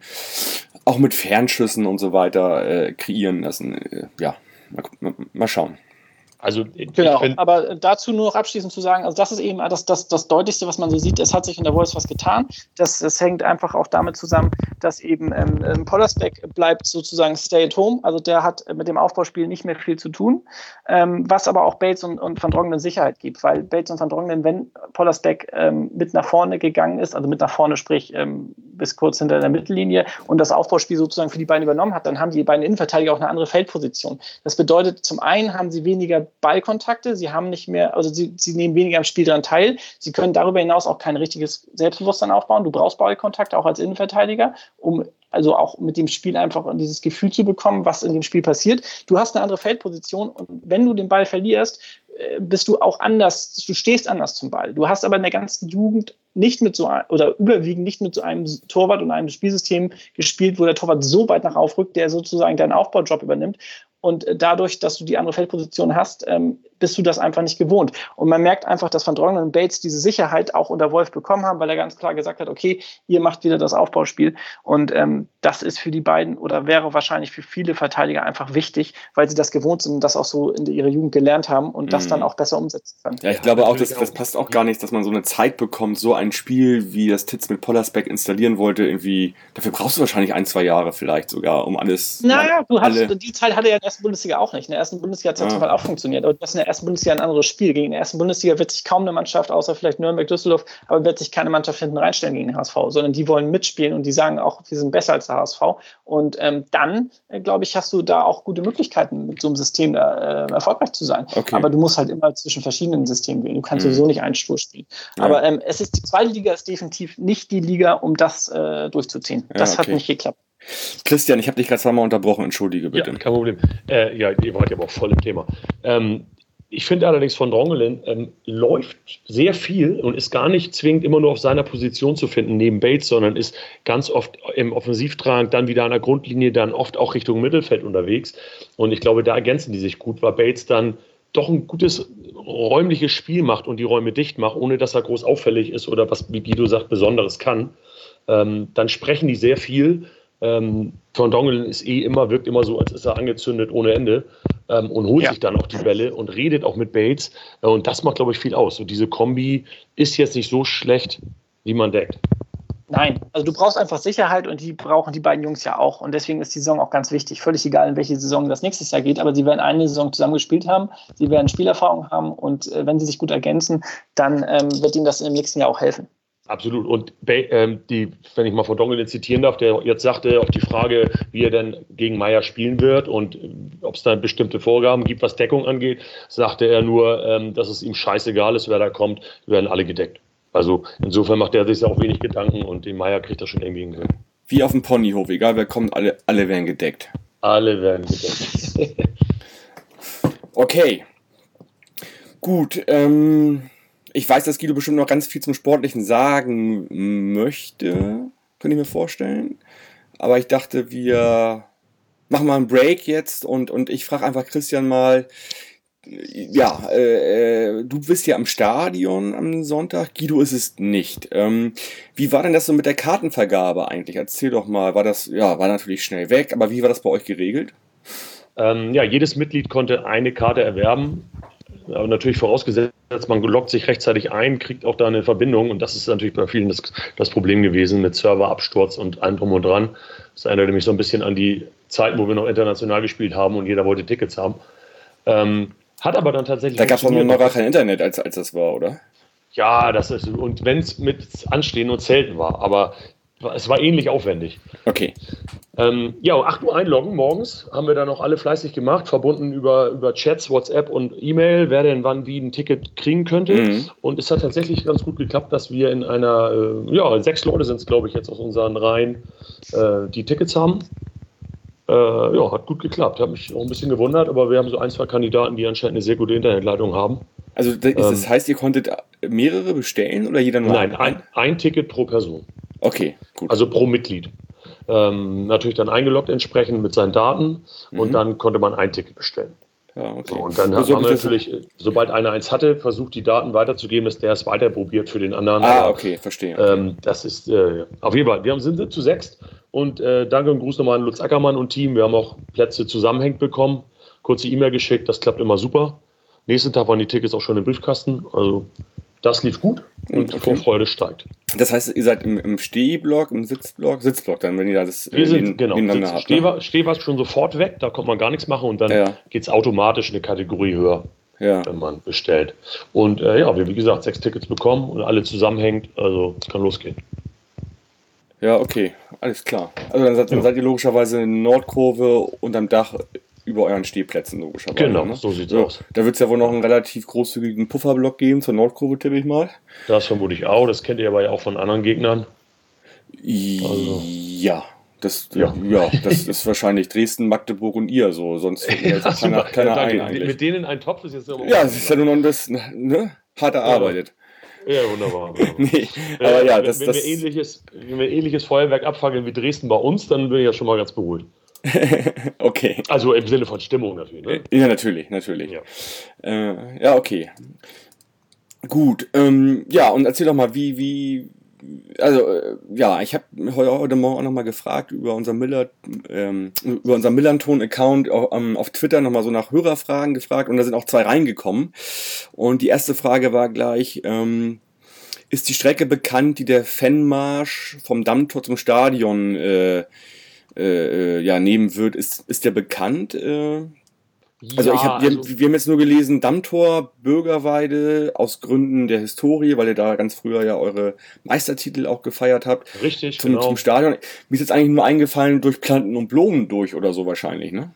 auch mit Fernschüssen und so weiter äh, kreieren lassen. Äh, ja, mal, mal schauen. Also genau, aber dazu nur noch abschließend zu sagen, also das ist eben das, das, das Deutlichste, was man so sieht. Es hat sich in der Voice was getan. Das, das hängt einfach auch damit zusammen, dass eben ähm, ähm, Pollersbeck bleibt sozusagen stay at home. Also der hat mit dem Aufbauspiel nicht mehr viel zu tun, ähm, was aber auch Bates und, und Van Drongelen Sicherheit gibt, weil Bates und Van Drongelen, wenn Pollersbeck ähm, mit nach vorne gegangen ist, also mit nach vorne, sprich ähm, bis kurz hinter der Mittellinie und das Aufbauspiel sozusagen für die beiden übernommen hat, dann haben die beiden Innenverteidiger auch eine andere Feldposition. Das bedeutet, zum einen haben sie weniger Ballkontakte, sie haben nicht mehr, also sie, sie nehmen weniger am Spiel daran teil. Sie können darüber hinaus auch kein richtiges Selbstbewusstsein aufbauen. Du brauchst Ballkontakte auch als Innenverteidiger, um also auch mit dem Spiel einfach dieses Gefühl zu bekommen, was in dem Spiel passiert. Du hast eine andere Feldposition und wenn du den Ball verlierst, äh, bist du auch anders, du stehst anders zum Ball. Du hast aber in der ganzen Jugend nicht mit so ein, oder überwiegend nicht mit so einem Torwart und einem Spielsystem gespielt, wo der Torwart so weit nach aufrückt, der sozusagen deinen Aufbaujob übernimmt. Und dadurch, dass du die andere Feldposition hast, ähm, bist du das einfach nicht gewohnt. Und man merkt einfach, dass Van Drongelen und Bates diese Sicherheit auch unter Wolf bekommen haben, weil er ganz klar gesagt hat, okay, ihr macht wieder das Aufbauspiel. Und ähm, das ist für die beiden oder wäre wahrscheinlich für viele Verteidiger einfach wichtig, weil sie das gewohnt sind und das auch so in ihrer Jugend gelernt haben und das dann mhm. auch besser umsetzen können. Ja, ich glaube auch, dass, das passt auch gar nicht, dass man so eine Zeit bekommt, so ein Spiel, wie das Titz mit Pollersbeck installieren wollte, irgendwie, dafür brauchst du wahrscheinlich ein, zwei Jahre vielleicht sogar, um alles. Naja, du hast, die Zeit hatte ja in der ersten Bundesliga auch nicht. In der ersten Bundesliga hat es ja. zum Teil auch funktioniert, aber das in der ersten Bundesliga ein anderes Spiel. Gegen den ersten Bundesliga wird sich kaum eine Mannschaft, außer vielleicht Nürnberg, Düsseldorf, aber wird sich keine Mannschaft hinten reinstellen gegen den HSV, sondern die wollen mitspielen und die sagen auch, wir sind besser als der HSV. Und ähm, dann, äh, glaube ich, hast du da auch gute Möglichkeiten, mit so einem System da, äh, erfolgreich zu sein. Okay. Aber du musst halt immer zwischen verschiedenen Systemen wählen. Du kannst mhm. sowieso nicht einen Stur spielen. Ja. Aber ähm, es ist die zweite Liga ist definitiv nicht die Liga, um das äh, durchzuziehen. Das ja, okay. hat nicht geklappt. Christian, ich habe dich gerade zweimal unterbrochen, entschuldige bitte. Ja, kein Problem. Äh, ja, ihr wart ja aber auch voll im Thema. Ähm, ich finde allerdings von Drongelen ähm, läuft sehr viel und ist gar nicht zwingend immer nur auf seiner Position zu finden neben Bates, sondern ist ganz oft im Offensivtrag, dann wieder an der Grundlinie, dann oft auch Richtung Mittelfeld unterwegs. Und ich glaube, da ergänzen die sich gut, weil Bates dann doch ein gutes räumliches Spiel macht und die Räume dicht macht, ohne dass er groß auffällig ist oder was, wie Guido sagt, Besonderes kann. Ähm, dann sprechen die sehr viel ähm, Van Dongelen ist eh immer, wirkt immer so, als ist er angezündet ohne Ende ähm, und holt ja. sich dann auch die Bälle und redet auch mit Bates. Äh, und das macht, glaube ich, viel aus. Und diese Kombi ist jetzt nicht so schlecht, wie man denkt. Nein, also du brauchst einfach Sicherheit und die brauchen die beiden Jungs ja auch. Und deswegen ist die Saison auch ganz wichtig. Völlig egal, in welche Saison das nächstes Jahr geht, aber sie werden eine Saison zusammen gespielt haben, sie werden Spielerfahrung haben und äh, wenn sie sich gut ergänzen, dann ähm, wird ihnen das im nächsten Jahr auch helfen. Absolut. Und ähm, die, wenn ich mal von Dongelen zitieren darf, der jetzt sagte auf die Frage, wie er denn gegen Meier spielen wird und äh, ob es da bestimmte Vorgaben gibt, was Deckung angeht, sagte er nur, ähm, dass es ihm scheißegal ist, wer da kommt, werden alle gedeckt. Also insofern macht er sich auch wenig Gedanken und den Meier kriegt er schon irgendwie hin. Wie auf dem Ponyhof, egal wer kommt, alle, alle werden gedeckt. Alle werden gedeckt. okay. Gut, ähm, ich weiß, dass Guido bestimmt noch ganz viel zum Sportlichen sagen möchte, könnte ich mir vorstellen. Aber ich dachte, wir machen mal einen Break jetzt und, und ich frage einfach Christian mal, ja, äh, du bist ja am Stadion am Sonntag, Guido ist es nicht. Ähm, wie war denn das so mit der Kartenvergabe eigentlich? Erzähl doch mal, war das, ja, war natürlich schnell weg, aber wie war das bei euch geregelt? Ähm, ja, jedes Mitglied konnte eine Karte erwerben aber natürlich vorausgesetzt, man loggt sich rechtzeitig ein, kriegt auch da eine Verbindung und das ist natürlich bei vielen das, das Problem gewesen mit Serverabsturz und allem drum und dran. Das erinnert mich so ein bisschen an die Zeiten, wo wir noch international gespielt haben und jeder wollte Tickets haben. Ähm, hat aber dann tatsächlich. Da gab es noch gar kein Internet, als, als das war, oder? Ja, das ist, und wenn es mit Anstehen und Zelten war, aber es war ähnlich aufwendig. Okay. Ähm, ja, um 8 Uhr einloggen morgens haben wir dann noch alle fleißig gemacht, verbunden über, über Chats, WhatsApp und E-Mail, wer denn wann wie ein Ticket kriegen könnte. Mhm. Und es hat tatsächlich ganz gut geklappt, dass wir in einer, äh, ja, sechs Leute sind es, glaube ich, jetzt aus unseren Reihen, äh, die Tickets haben. Äh, ja, hat gut geklappt. Hat mich auch ein bisschen gewundert, aber wir haben so ein, zwei Kandidaten, die anscheinend eine sehr gute Internetleitung haben. Also das, ähm, heißt, ihr konntet mehrere bestellen oder jeder nur Nein, ein, ein Ticket pro Person. Okay, gut. Also pro Mitglied. Ähm, natürlich dann eingeloggt entsprechend mit seinen Daten mhm. und dann konnte man ein Ticket bestellen. Ja, okay. So, und dann also haben wir natürlich, sobald einer eins hatte, versucht, die Daten weiterzugeben, dass der es weiter probiert für den anderen. Ah, Aber, okay, verstehe. Ähm, das ist äh, auf jeden Fall. Wir haben, sind zu sechst und äh, danke und Gruß nochmal an Lutz Ackermann und Team. Wir haben auch Plätze zusammenhängend bekommen, kurze E-Mail geschickt, das klappt immer super. Nächsten Tag waren die Tickets auch schon im Briefkasten. Also das lief gut und okay. Vorfreude steigt. Das heißt, ihr seid im, im Stehblock, im Sitzblock, Sitzblock dann, wenn ihr das Wir sind, genau, nebeneinander habt. Steh, ne? Steh war schon sofort weg, da kommt man gar nichts machen und dann ja. geht es automatisch eine Kategorie höher, ja. wenn man bestellt. Und äh, ja, wir wie gesagt sechs Tickets bekommen und alle zusammenhängt, also es kann losgehen. Ja, okay, alles klar. Also dann seid, dann seid ihr logischerweise in Nordkurve unterm Dach über euren Stehplätzen, logischerweise. Genau, ne? so sieht's so, aus. Da wird es ja wohl noch einen relativ großzügigen Pufferblock geben zur Nordkurve, tippe ich mal. Das vermute ich auch. Das kennt ihr aber ja auch von anderen Gegnern. Also. Ja, Das, ja. ja, das ist wahrscheinlich Dresden, Magdeburg und ihr so, sonst ja, keiner, keiner ein eigentlich. Mit denen ein Topf ist jetzt immer Ja, es ist ja nur noch ein bisschen ne? hart erarbeitet. Ja, wunderbar. nee, aber ja, das, wenn, das, wir ähnliches, wenn wir ähnliches Feuerwerk abfackeln wie Dresden bei uns, dann bin ich ja schon mal ganz beruhigt. okay. Also im Sinne von Stimmung natürlich. Ne? Ja, natürlich, natürlich. Ja, äh, ja okay. Gut. Ähm, ja, und erzähl doch mal, wie, wie, also äh, ja, ich habe heute Morgen auch nochmal gefragt über unser Miller, ähm, über unser Millanton-Account auf, ähm, auf Twitter nochmal so nach Hörerfragen gefragt und da sind auch zwei reingekommen. Und die erste Frage war gleich, ähm, ist die Strecke bekannt, die der Fanmarsch vom Dammtor zum Stadion äh, äh, ja, nehmen wird? Ist, ist der bekannt? Äh, also, ich hab, wir, also wir haben jetzt nur gelesen, Dammtor, Bürgerweide, aus Gründen der Historie, weil ihr da ganz früher ja eure Meistertitel auch gefeiert habt. Richtig, zum, genau. Zum Stadion. Mir ist jetzt eigentlich nur eingefallen, durch Planten und Blumen durch oder so wahrscheinlich, ne?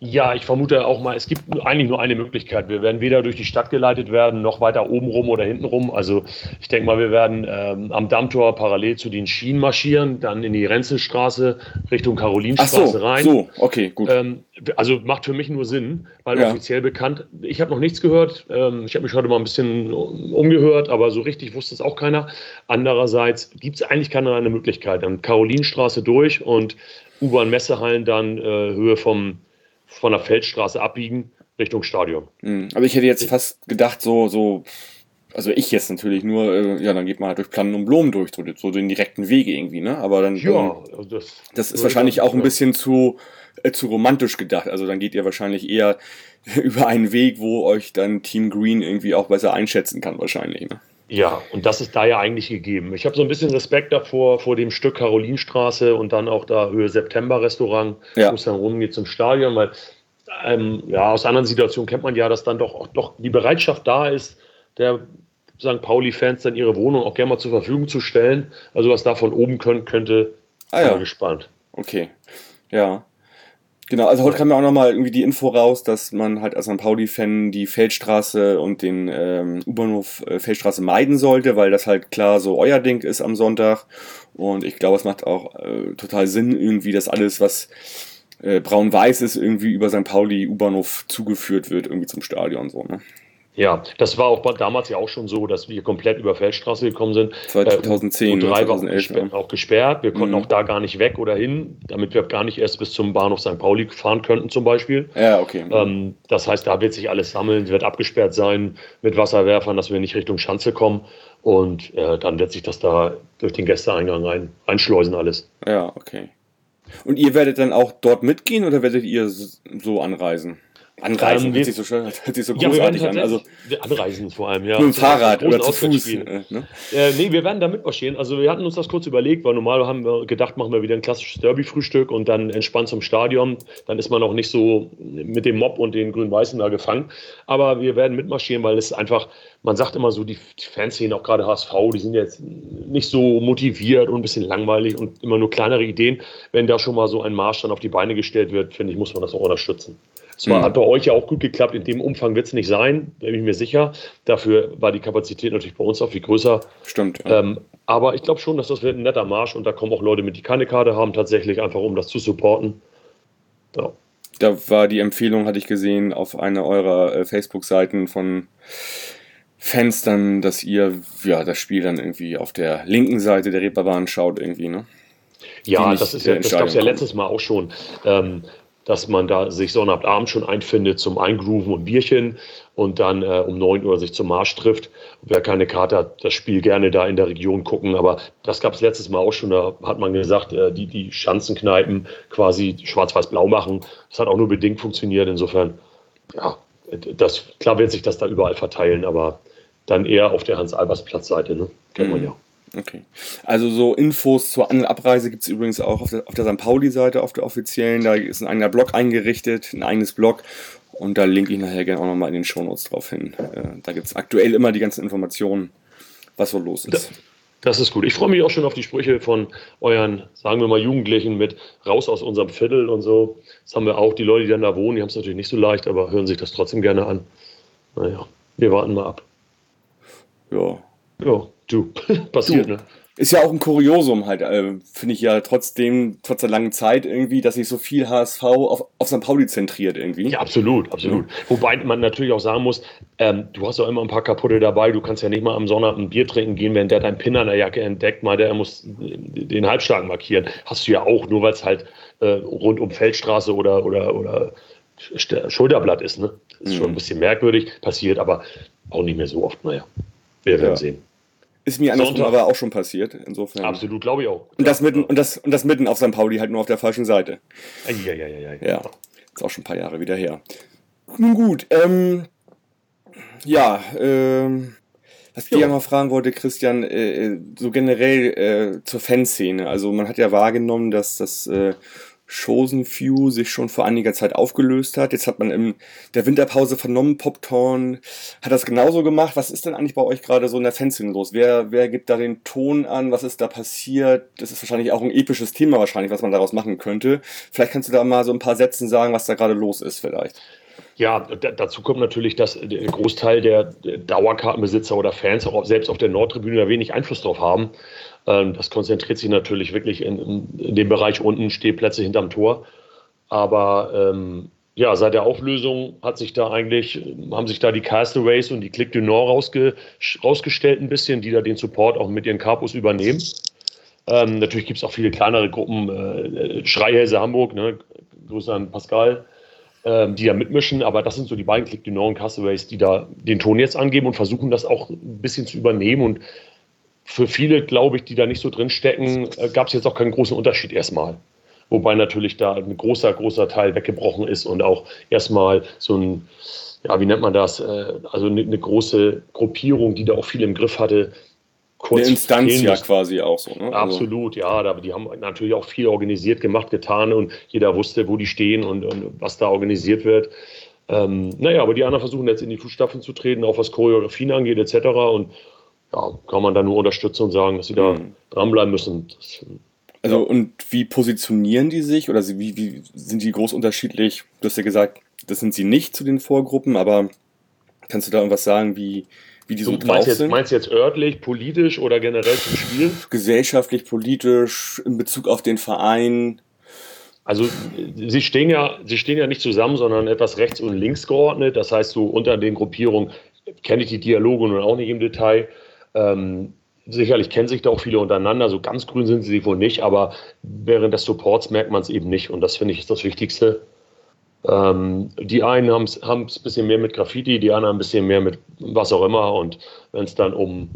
Ja, ich vermute auch mal, es gibt eigentlich nur eine Möglichkeit. Wir werden weder durch die Stadt geleitet werden, noch weiter oben rum oder hinten rum. Also ich denke mal, wir werden ähm, am Dammtor parallel zu den Schienen marschieren, dann in die Renzelstraße Richtung Karolinstraße so, rein. So, okay, gut. Ähm, also macht für mich nur Sinn, weil ja. offiziell bekannt, ich habe noch nichts gehört. Ähm, ich habe mich heute mal ein bisschen umgehört, aber so richtig wusste es auch keiner. Andererseits gibt es eigentlich keine andere Möglichkeit. Dann Karolinstraße durch und U-Bahn-Messehallen dann äh, Höhe vom von der Feldstraße abbiegen Richtung Stadion. Mhm. Aber ich hätte jetzt fast gedacht, so, so, also ich jetzt natürlich nur, äh, ja, dann geht man halt durch Planen und Blumen durch, so, so den direkten Weg irgendwie, ne? Aber dann, ja, ähm, das, das ist wahrscheinlich auch ein bisschen zu, äh, zu romantisch gedacht. Also dann geht ihr wahrscheinlich eher über einen Weg, wo euch dann Team Green irgendwie auch besser einschätzen kann, wahrscheinlich, ne? Ja, und das ist da ja eigentlich gegeben. Ich habe so ein bisschen Respekt davor, vor dem Stück Karolinstraße und dann auch da Höhe September Restaurant, ja. wo es dann rumgeht zum Stadion, weil ähm, ja, aus anderen Situationen kennt man ja, dass dann doch, auch, doch die Bereitschaft da ist, der St. Pauli-Fans dann ihre Wohnung auch gerne mal zur Verfügung zu stellen. Also was da von oben können, könnte, ah, ja. gespannt. Okay, ja. Genau, also heute kam ja auch nochmal irgendwie die Info raus, dass man halt als St. Pauli-Fan die Feldstraße und den ähm, U-Bahnhof äh, Feldstraße meiden sollte, weil das halt klar so euer Ding ist am Sonntag. Und ich glaube, es macht auch äh, total Sinn, irgendwie, dass alles, was äh, braun-weiß ist, irgendwie über St. Pauli U-Bahnhof zugeführt wird, irgendwie zum Stadion so, ne? Ja, das war auch damals ja auch schon so, dass wir komplett über Feldstraße gekommen sind. 2010, äh, U3 2011, war auch gesperrt. Wir konnten mhm. auch da gar nicht weg oder hin, damit wir gar nicht erst bis zum Bahnhof St. Pauli fahren könnten zum Beispiel. Ja, okay. Ähm, das heißt, da wird sich alles sammeln, wird abgesperrt sein mit Wasserwerfern, dass wir nicht Richtung Schanze kommen. Und äh, dann wird sich das da durch den Gästeeingang rein, reinschleusen alles. Ja, okay. Und ihr werdet dann auch dort mitgehen oder werdet ihr so anreisen? Anreisen ähm, hört sich so schön, hört sich so ja, großartig an. Also, anreisen vor allem, ja. Mit dem Fahrrad oder zu Fuß. Äh, ne? äh, nee, wir werden da mitmarschieren. Also wir hatten uns das kurz überlegt, weil normal haben wir gedacht, machen wir wieder ein klassisches Derby-Frühstück und dann entspannt zum Stadion. Dann ist man auch nicht so mit dem Mob und den Grün-Weißen da gefangen. Aber wir werden mitmarschieren, weil es einfach, man sagt immer so, die Fanszenen, auch gerade HSV, die sind jetzt nicht so motiviert und ein bisschen langweilig und immer nur kleinere Ideen. Wenn da schon mal so ein Marsch dann auf die Beine gestellt wird, finde ich, muss man das auch unterstützen. Es mhm. hat bei euch ja auch gut geklappt. In dem Umfang wird es nicht sein, bin ich mir sicher. Dafür war die Kapazität natürlich bei uns auch viel größer. Stimmt. Ja. Ähm, aber ich glaube schon, dass das wird ein netter Marsch und da kommen auch Leute mit, die keine Karte haben, tatsächlich einfach, um das zu supporten. Ja. Da war die Empfehlung, hatte ich gesehen, auf einer eurer äh, Facebook-Seiten von Fans dann, dass ihr ja das Spiel dann irgendwie auf der linken Seite der Reeperbahn schaut, irgendwie, ne? Ja, das ist ja, das gab es ja letztes Mal auch schon. Ähm, dass man da sich Sonnabendabend schon einfindet zum Eingrooven und Bierchen und dann äh, um 9 Uhr sich zum Marsch trifft. Wer keine Karte hat, das Spiel gerne da in der Region gucken. Aber das gab es letztes Mal auch schon. Da hat man gesagt, äh, die, die Schanzenkneipen quasi schwarz-weiß-blau machen. Das hat auch nur bedingt funktioniert. Insofern, ja, das, klar wird sich das da überall verteilen, aber dann eher auf der Hans-Albers-Platz-Seite, ne? Kennt man mhm. ja. Okay. Also so Infos zur An- und Abreise gibt es übrigens auch auf der, auf der St. Pauli-Seite, auf der offiziellen. Da ist ein eigener Blog eingerichtet, ein eigenes Blog. Und da linke ich nachher gerne auch nochmal in den Shownotes drauf hin. Äh, da gibt es aktuell immer die ganzen Informationen, was so los ist. Das, das ist gut. Ich freue mich auch schon auf die Sprüche von euren, sagen wir mal, Jugendlichen mit raus aus unserem Viertel und so. Das haben wir auch. Die Leute, die dann da wohnen, die haben es natürlich nicht so leicht, aber hören sich das trotzdem gerne an. Naja, wir warten mal ab. Ja, Ja, du, passiert, du. ne? Ist ja auch ein Kuriosum halt, äh, finde ich ja trotzdem, trotz der langen Zeit irgendwie, dass sich so viel HSV auf, auf St. Pauli zentriert irgendwie. Ja, absolut, absolut. Ja. Wobei man natürlich auch sagen muss, ähm, du hast auch immer ein paar kaputte dabei, du kannst ja nicht mal am Sonntag ein Bier trinken gehen, wenn der deinen Pin an der Jacke entdeckt, mal der muss den Halbstark markieren. Hast du ja auch, nur weil es halt äh, rund um Feldstraße oder, oder, oder Schulterblatt ist, ne? Ist mhm. schon ein bisschen merkwürdig, passiert aber auch nicht mehr so oft, naja. Wir werden ja. sehen. Ist mir andersrum aber auch schon passiert, insofern. Absolut, glaube ich auch. Und das, mitten, und, das, und das mitten auf St. Pauli halt nur auf der falschen Seite. Ja, ja, ja, ja. Ja, ist auch schon ein paar Jahre wieder her. Nun gut, ähm, ja, ähm, was ich ja mal fragen wollte, Christian, äh, äh, so generell äh, zur Fanszene. Also man hat ja wahrgenommen, dass das äh, Chosen Few sich schon vor einiger Zeit aufgelöst hat. Jetzt hat man in der Winterpause vernommen, Poptorn hat das genauso gemacht. Was ist denn eigentlich bei euch gerade so in der Fanszene los? Wer, wer gibt da den Ton an? Was ist da passiert? Das ist wahrscheinlich auch ein episches Thema wahrscheinlich, was man daraus machen könnte. Vielleicht kannst du da mal so ein paar Sätzen sagen, was da gerade los ist vielleicht. Ja, dazu kommt natürlich, dass der Großteil der Dauerkartenbesitzer oder Fans auch selbst auf der Nordtribüne da wenig Einfluss drauf haben. Ähm, das konzentriert sich natürlich wirklich in, in dem Bereich unten, Stehplätze hinterm Tor. Aber ähm, ja, seit der Auflösung hat sich da eigentlich, haben sich da die Castaways und die Click du Nord rausge, rausgestellt ein bisschen, die da den Support auch mit ihren Capos übernehmen. Ähm, natürlich gibt es auch viele kleinere Gruppen, äh, Schreihälse Hamburg, ne, Grüße an Pascal, äh, die da mitmischen, aber das sind so die beiden Click du Nord und Castaways, die da den Ton jetzt angeben und versuchen das auch ein bisschen zu übernehmen und für viele, glaube ich, die da nicht so drin stecken, äh, gab es jetzt auch keinen großen Unterschied erstmal. Wobei natürlich da ein großer, großer Teil weggebrochen ist und auch erstmal so ein, ja, wie nennt man das, äh, also eine, eine große Gruppierung, die da auch viel im Griff hatte, kurz eine Instanz ja quasi auch so. Ne? Also Absolut, ja. Aber die haben natürlich auch viel organisiert, gemacht, getan und jeder wusste, wo die stehen und, und was da organisiert wird. Ähm, naja, aber die anderen versuchen jetzt in die Fußstapfen zu treten, auch was Choreografien angeht, etc. Und ja, kann man da nur unterstützen und sagen, dass sie da mhm. dranbleiben müssen. Das, also, und wie positionieren die sich oder wie, wie sind die groß unterschiedlich? Du hast ja gesagt, das sind sie nicht zu den Vorgruppen, aber kannst du da irgendwas sagen, wie, wie die so du, drauf meinst sind? Jetzt, meinst du jetzt örtlich, politisch oder generell zum Spiel? Gesellschaftlich, politisch, in Bezug auf den Verein. Also sie stehen ja, sie stehen ja nicht zusammen, sondern etwas rechts und links geordnet. Das heißt, so unter den Gruppierungen kenne ich die Dialoge nun auch nicht im Detail. Ähm, sicherlich kennen sich da auch viele untereinander, so ganz grün sind sie wohl nicht, aber während des Supports merkt man es eben nicht und das finde ich ist das Wichtigste. Ähm, die einen haben es ein bisschen mehr mit Graffiti, die anderen ein bisschen mehr mit was auch immer und wenn es dann um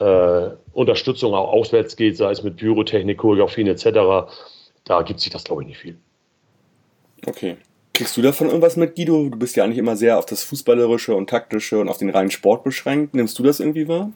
äh, Unterstützung auch auswärts geht, sei es mit Pyrotechnik, Choreografien etc., da gibt sich das glaube ich nicht viel. Okay. Kriegst du davon irgendwas mit, Guido? Du bist ja eigentlich immer sehr auf das Fußballerische und Taktische und auf den reinen Sport beschränkt. Nimmst du das irgendwie wahr?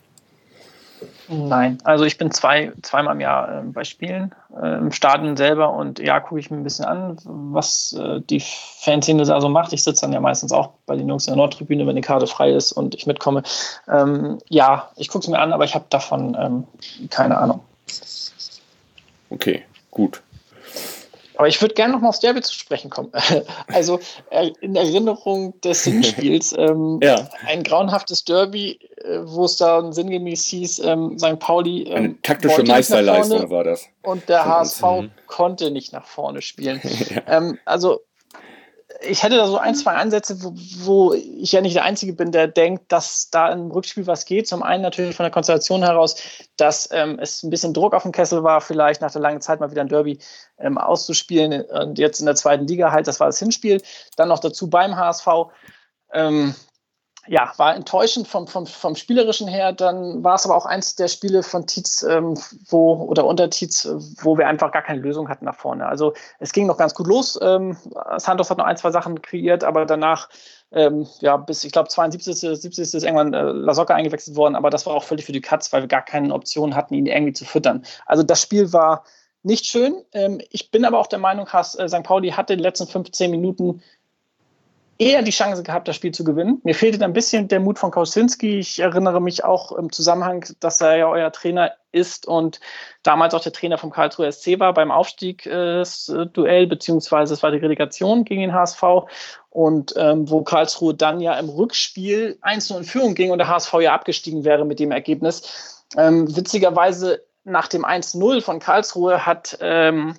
Nein, also ich bin zwei, zweimal im Jahr äh, bei Spielen äh, im Stadion selber und ja, gucke ich mir ein bisschen an, was äh, die Fanszene da so macht. Ich sitze dann ja meistens auch bei den Jungs in der Nordtribüne, wenn die Karte frei ist und ich mitkomme. Ähm, ja, ich gucke es mir an, aber ich habe davon ähm, keine Ahnung. Okay, gut. Aber ich würde gerne noch mal aufs Derby zu sprechen kommen. Also äh, in Erinnerung des Hinspiels, ähm, ja. ein grauenhaftes Derby, äh, wo es da sinngemäß hieß, ähm, St. Pauli. Ähm, Eine taktische Meisterleistung war das. Und der HSV mhm. konnte nicht nach vorne spielen. ja. Ähm, also ich hätte da so ein, zwei Ansätze, wo, wo, ich ja nicht der Einzige bin, der denkt, dass da im Rückspiel was geht. Zum einen natürlich von der Konstellation heraus, dass ähm, es ein bisschen Druck auf dem Kessel war, vielleicht nach der langen Zeit mal wieder ein Derby ähm, auszuspielen und jetzt in der zweiten Liga halt, das war das Hinspiel. Dann noch dazu beim HSV. Ähm, ja, war enttäuschend vom, vom, vom Spielerischen her. Dann war es aber auch eins der Spiele von Tietz, ähm, wo, oder unter Tietz, wo wir einfach gar keine Lösung hatten nach vorne. Also es ging noch ganz gut los. Ähm, Santos hat noch ein, zwei Sachen kreiert, aber danach, ähm, ja, bis ich glaube 72. 70. ist irgendwann äh, Lasocca eingewechselt worden, aber das war auch völlig für die Katz, weil wir gar keine Option hatten, ihn irgendwie zu füttern. Also das Spiel war nicht schön. Ähm, ich bin aber auch der Meinung, dass äh, St. Pauli hatte die letzten 15 Minuten eher die Chance gehabt, das Spiel zu gewinnen. Mir fehlte ein bisschen der Mut von Kausinski. Ich erinnere mich auch im Zusammenhang, dass er ja euer Trainer ist und damals auch der Trainer vom Karlsruhe SC war beim Aufstiegsduell, beziehungsweise es war die Relegation gegen den HSV und ähm, wo Karlsruhe dann ja im Rückspiel 1 in Führung ging und der HSV ja abgestiegen wäre mit dem Ergebnis. Ähm, witzigerweise nach dem 1-0 von Karlsruhe hat ähm,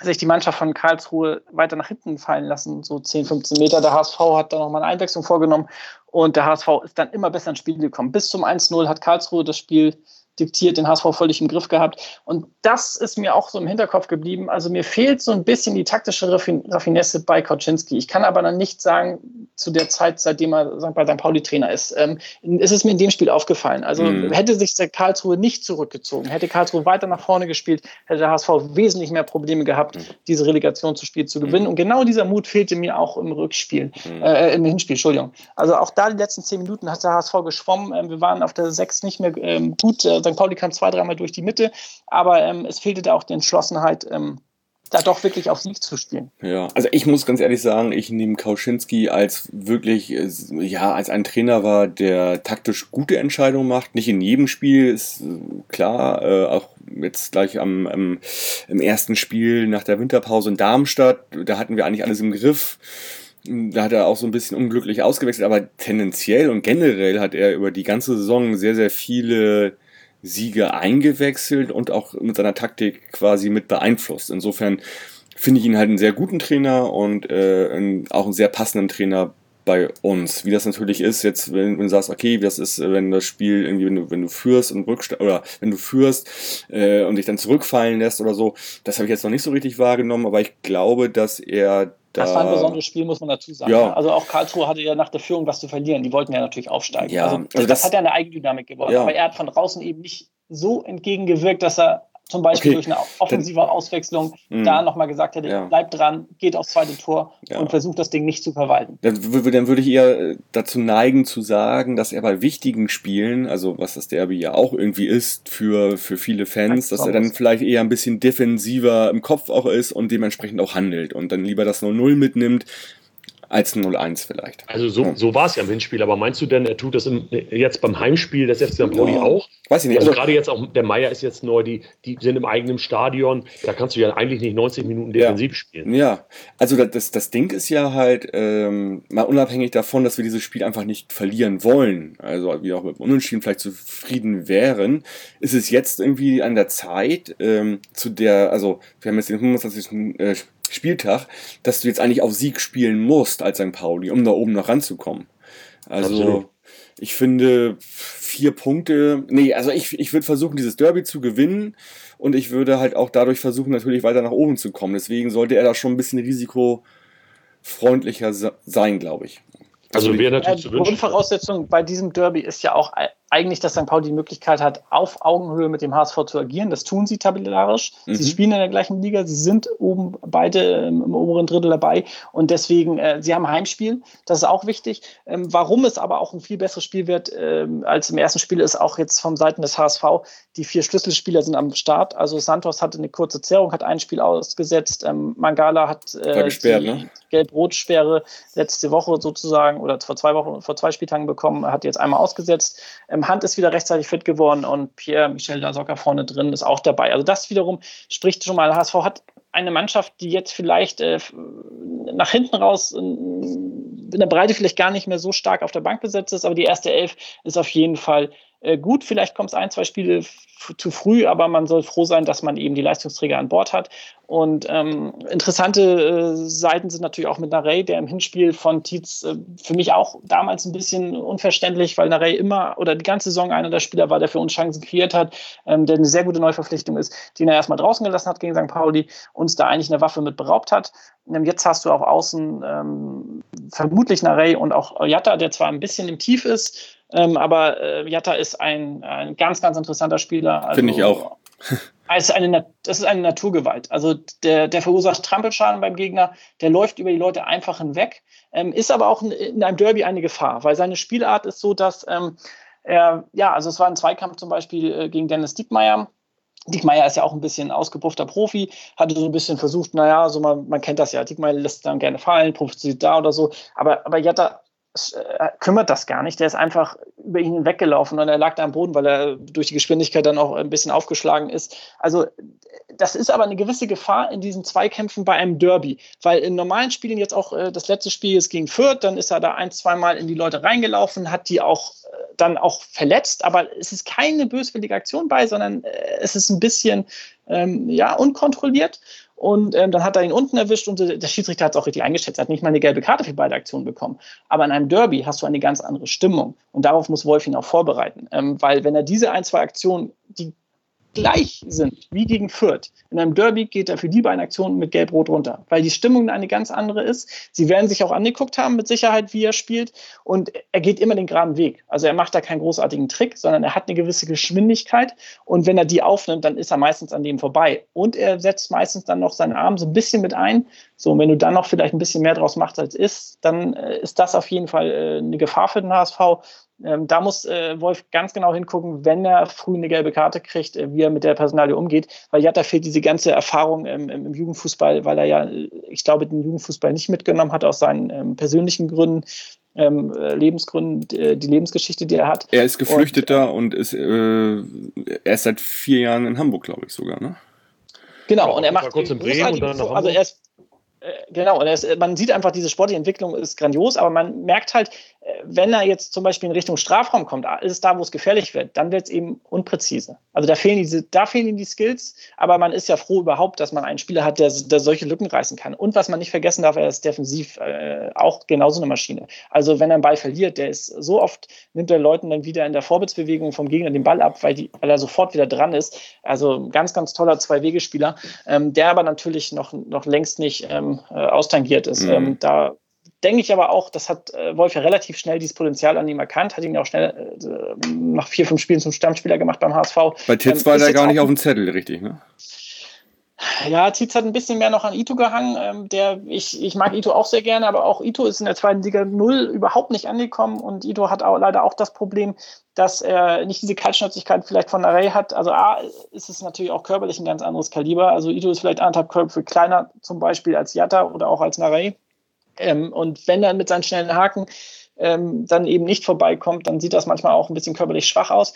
sich die Mannschaft von Karlsruhe weiter nach hinten fallen lassen, so 10, 15 Meter. Der HSV hat da nochmal eine Einwechslung vorgenommen und der HSV ist dann immer besser ins Spiel gekommen. Bis zum 1-0 hat Karlsruhe das Spiel diktiert, den HSV völlig im Griff gehabt. Und das ist mir auch so im Hinterkopf geblieben. Also mir fehlt so ein bisschen die taktische Raffinesse bei Koczynski. Ich kann aber dann nicht sagen, zu der Zeit, seitdem er bei St. Pauli Trainer ist, ähm, ist es mir in dem Spiel aufgefallen. Also mhm. hätte sich der Karlsruhe nicht zurückgezogen, hätte Karlsruhe weiter nach vorne gespielt, hätte der HSV wesentlich mehr Probleme gehabt, mhm. diese Relegation zu Spiel zu gewinnen. Mhm. Und genau dieser Mut fehlte mir auch im Rückspiel, mhm. äh, im Hinspiel, Entschuldigung. Also auch da die letzten zehn Minuten hat der HSV geschwommen. Ähm, wir waren auf der sechs nicht mehr ähm, gut. Äh, St. Pauli kam zwei, dreimal durch die Mitte, aber ähm, es fehlte da auch die Entschlossenheit, ähm, da doch wirklich auf Sieg zu spielen. Ja, also ich muss ganz ehrlich sagen, ich nehme Kauschinski als wirklich, äh, ja, als ein Trainer war, der taktisch gute Entscheidungen macht. Nicht in jedem Spiel, ist äh, klar, äh, auch jetzt gleich am, am, im ersten Spiel nach der Winterpause in Darmstadt, da hatten wir eigentlich alles im Griff. Da hat er auch so ein bisschen unglücklich ausgewechselt, aber tendenziell und generell hat er über die ganze Saison sehr, sehr viele Siege eingewechselt und auch mit seiner Taktik quasi mit beeinflusst. Insofern finde ich ihn halt einen sehr guten Trainer und äh, auch einen sehr passenden Trainer bei uns. Wie das natürlich ist, jetzt, wenn, wenn, du sagst, okay, wie das ist, wenn das Spiel irgendwie, wenn du, wenn du führst und rückst oder wenn du führst äh, und dich dann zurückfallen lässt oder so, das habe ich jetzt noch nicht so richtig wahrgenommen, aber ich glaube, dass er da, das war ein besonderes Spiel, muss man dazu sagen. Ja. Also auch Karlsruhe hatte ja nach der Führung was zu verlieren. Die wollten ja natürlich aufsteigen. Ja, also, also das, das, hat ja eine Eigendynamik geworden. Ja. Aber er hat von draußen eben nicht so entgegengewirkt, dass er zum Beispiel okay. durch eine offensive Auswechslung dann, da nochmal gesagt hätte, ja. bleibt dran, geht aufs zweite Tor ja. und versucht das Ding nicht zu verwalten. Dann, dann, würde ich eher äh, dazu neigen zu sagen, dass er bei wichtigen Spielen, also was das Derby ja auch irgendwie ist für, für viele Fans, dass er dann vielleicht eher ein bisschen defensiver im Kopf auch ist und dementsprechend auch handelt und dann lieber das 0-0 mitnimmt, als 0-1 vielleicht. Also so, so war es ja im Hinspiel, aber meinst du denn, er tut das im, jetzt beim Heimspiel des FC St. Pauli ja. auch? Weiß ich nicht. Also, also gerade jetzt auch, der Meier ist jetzt neu, die, die sind im eigenen Stadion, da kannst du ja eigentlich nicht 90 Minuten defensiv ja. spielen. Ja, also das, das Ding ist ja halt, ähm, mal unabhängig davon, dass wir dieses Spiel einfach nicht verlieren wollen, also wie auch mit Unentschieden vielleicht zufrieden wären, ist es jetzt irgendwie an der Zeit, ähm, zu der, also wir haben jetzt den 25. Spieltag, dass du jetzt eigentlich auf Sieg spielen musst als St. Pauli, um da oben noch ranzukommen. Also Absolut. ich finde vier Punkte, nee, also ich, ich würde versuchen, dieses Derby zu gewinnen und ich würde halt auch dadurch versuchen, natürlich weiter nach oben zu kommen. Deswegen sollte er da schon ein bisschen risikofreundlicher sein, glaube ich. Also, also wäre natürlich zu wünschen. Grundvoraussetzung bei diesem Derby ist ja auch eigentlich, dass St. Pauli die Möglichkeit hat, auf Augenhöhe mit dem HSV zu agieren. Das tun sie tabellarisch. Mhm. Sie spielen in der gleichen Liga, sie sind oben beide im, im oberen Drittel dabei und deswegen, äh, sie haben Heimspiel. Das ist auch wichtig. Ähm, warum es aber auch ein viel besseres Spiel wird ähm, als im ersten Spiel, ist auch jetzt vom Seiten des HSV. Die vier Schlüsselspieler sind am Start. Also Santos hatte eine kurze Zerrung, hat ein Spiel ausgesetzt. Ähm, Mangala hat äh, gesperrt, die ne? Gelb-Rot-Sperre letzte Woche sozusagen oder vor zwei Wochen, vor zwei Spieltagen bekommen, hat jetzt einmal ausgesetzt. Ähm, Hand ist wieder rechtzeitig fit geworden und Pierre-Michel Dasocker vorne drin ist auch dabei. Also das wiederum spricht schon mal, HSV hat eine Mannschaft, die jetzt vielleicht äh, nach hinten raus in, der Breite vielleicht gar nicht mehr so stark auf der Bank besetzt ist, aber die erste Elf ist auf jeden Fall gut, vielleicht kommt es ein, zwei Spiele zu früh, aber man soll froh sein, dass man eben die Leistungsträger an Bord hat. Und ähm, interessante äh, Seiten sind natürlich auch mit Narey, der im Hinspiel von Tietz äh, für mich auch damals ein bisschen unverständlich, weil Narey immer oder die ganze Saison einer der Spieler war, der für uns Chancen kreiert hat, ähm, der eine sehr gute Neuverpflichtung ist, den er erstmal draußen gelassen hat gegen St. Pauli, uns da eigentlich eine Waffe mit beraubt hat. Ähm, jetzt hast du auch außen ähm, vermutlich Narey und auch Jatta, der zwar ein bisschen im Tief ist, ähm, aber äh, Jatta ist ein, ein ganz, ganz interessanter Spieler. Also, Finde ich auch. Also eine, das ist eine Naturgewalt. Also der, der verursacht Trampelschaden beim Gegner, der läuft über die Leute einfach hinweg, ähm, ist aber auch in, in, einem Derby eine Gefahr, weil seine Spielart ist so, dass ähm, er, ja, also es war ein Zweikampf zum Beispiel äh, gegen Dennis Diekmeyer, Diekmeyer ist ja auch ein bisschen ausgepuffter Profi, hatte so ein bisschen versucht, naja, so man, man kennt das ja, Diekmeyer lässt dann gerne fallen, profitiert da oder so, aber, aber Jatta kümmert das gar nicht. Der ist einfach über ihn weggelaufen und er lag da am Boden, weil er durch die Geschwindigkeit dann auch ein bisschen aufgeschlagen ist. Also das ist aber eine gewisse Gefahr in diesen Zweikämpfen bei einem Derby, weil in normalen Spielen jetzt auch äh, das letzte Spiel ist gegen Fürth, dann ist er da ein, zweimal in die Leute reingelaufen, hat die auch äh, dann auch verletzt, aber es ist keine böswillige Aktion bei, sondern es ist ein bisschen ähm, ja unkontrolliert und ähm, dann hat er ihn unten erwischt und der Schiedsrichter hat es auch richtig eingeschätzt. Er hat nicht mal eine gelbe Karte für beide Aktionen bekommen. Aber in einem Derby hast du eine ganz andere Stimmung. Und darauf muss Wolf ihn auch vorbereiten. Ähm, weil wenn er diese ein, zwei Aktionen, die gleich sind wie gegen Fürth. In einem Derby geht er für die beiden Aktionen mit Gelb-Rot runter, weil die Stimmung eine ganz andere ist. Sie werden sich auch angeguckt haben mit Sicherheit, wie er spielt und er geht immer den geraden Weg. Also er macht da keinen großartigen Trick, sondern er hat eine gewisse Geschwindigkeit und wenn er die aufnimmt, dann ist er meistens an dem vorbei und er setzt meistens dann noch seinen Arm so ein bisschen mit ein. So, und wenn du dann noch vielleicht ein bisschen mehr draus machst als ist, dann äh, ist das auf jeden Fall äh, eine Gefahr für den HSV ähm, da muss äh, Wolf ganz genau hingucken, wenn er früh eine gelbe Karte kriegt, äh, wie er mit der Personalie umgeht. Weil Jatta fehlt diese ganze Erfahrung ähm, im, Jugendfußball, weil er ja, äh, ich glaube, den Jugendfußball nicht mitgenommen hat aus seinen ähm, persönlichen Gründen. Ähm, äh, Lebensgründen, äh, die Lebensgeschichte, die er hat. Er ist Geflüchteter und, und ist, äh, er ist seit vier Jahren in Hamburg, glaube ich sogar, ne? Genau, ja, und er macht kurz in Bremen und dann also er ist Genau, und es, man sieht einfach, diese sportliche Entwicklung ist grandios, aber man merkt halt, wenn er jetzt zum Beispiel in Richtung Strafraum kommt, ist es da, wo es gefährlich wird, dann wird es eben unpräzise. Also da fehlen, diese, da fehlen ihm die Skills, aber man ist ja froh überhaupt, dass man einen Spieler hat, der, der solche Lücken reißen kann. Und was man nicht vergessen darf, er ist defensiv äh, auch genauso eine Maschine. Also wenn er einen Ball verliert, der ist so oft, nimmt er Leuten dann wieder in der Vorwärtsbewegung vom Gegner den Ball ab, weil, die, weil er sofort wieder dran ist. Also ganz, ganz toller Zwei-Wege-Spieler, ähm, der aber natürlich noch, noch längst nicht ähm, äh, austangiert ist. Mhm. Ähm, da denke ich aber auch, das hat äh, Wolf ja relativ schnell dieses Potenzial an ihm erkannt, hat ihn ja auch schnell äh, nach vier, fünf Spielen zum Stammspieler gemacht beim HSV. Bei Titz ähm, war der gar nicht auf dem Zettel, richtig, ne? Ja, Tietz hat ein bisschen mehr noch an Ito gehangen. Ähm, der, ich, ich mag Ito auch sehr gerne, aber auch Ito ist in der zweiten Liga null überhaupt nicht angekommen und Ito hat auch, leider auch das Problem, dass er nicht diese Kaltschnäuzigkeit vielleicht von Array hat. Also A, ist es natürlich auch körperlich ein ganz anderes Kaliber. Also Ito ist vielleicht anderthalb Köpfe kleiner zum Beispiel als Jatta oder auch als Narey. Ähm, und wenn er mit seinen schnellen Haken ähm, dann eben nicht vorbeikommt, dann sieht das manchmal auch ein bisschen körperlich schwach aus.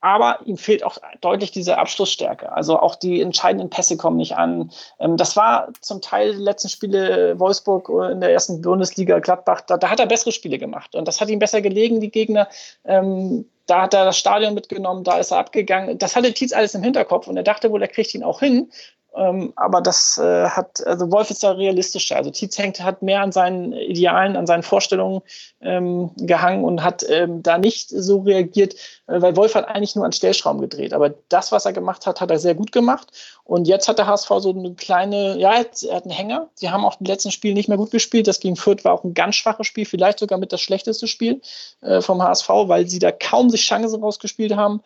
Aber ihm fehlt auch deutlich diese Abschlussstärke. Also auch die entscheidenden Pässe kommen nicht an. Ähm, das war zum Teil die letzten Spiele Wolfsburg in der ersten Bundesliga Gladbach. Da, da, hat er bessere Spiele gemacht. Und das hat ihm besser gelegen, die Gegner. Ähm, da hat er das Stadion mitgenommen, da ist er abgegangen. Das hatte Tietz alles im Hinterkopf und er dachte wohl, er kriegt ihn auch hin. Ähm, aber das äh, hat, also Wolf ist da realistischer. Also Tietz hängt, hat mehr an seinen Idealen, an seinen Vorstellungen ähm, gehangen und hat ähm, da nicht so reagiert, äh, weil Wolf hat eigentlich nur an Stellschrauben gedreht. Aber das, was er gemacht hat, hat er sehr gut gemacht. Und jetzt hat der HSV so eine kleine, ja, er hat einen Hänger. Sie haben auch im letzten Spiel nicht mehr gut gespielt. Das gegen Fürth war auch ein ganz schwaches Spiel, vielleicht sogar mit das schlechteste Spiel äh, vom HSV, weil sie da kaum sich Chancen rausgespielt haben.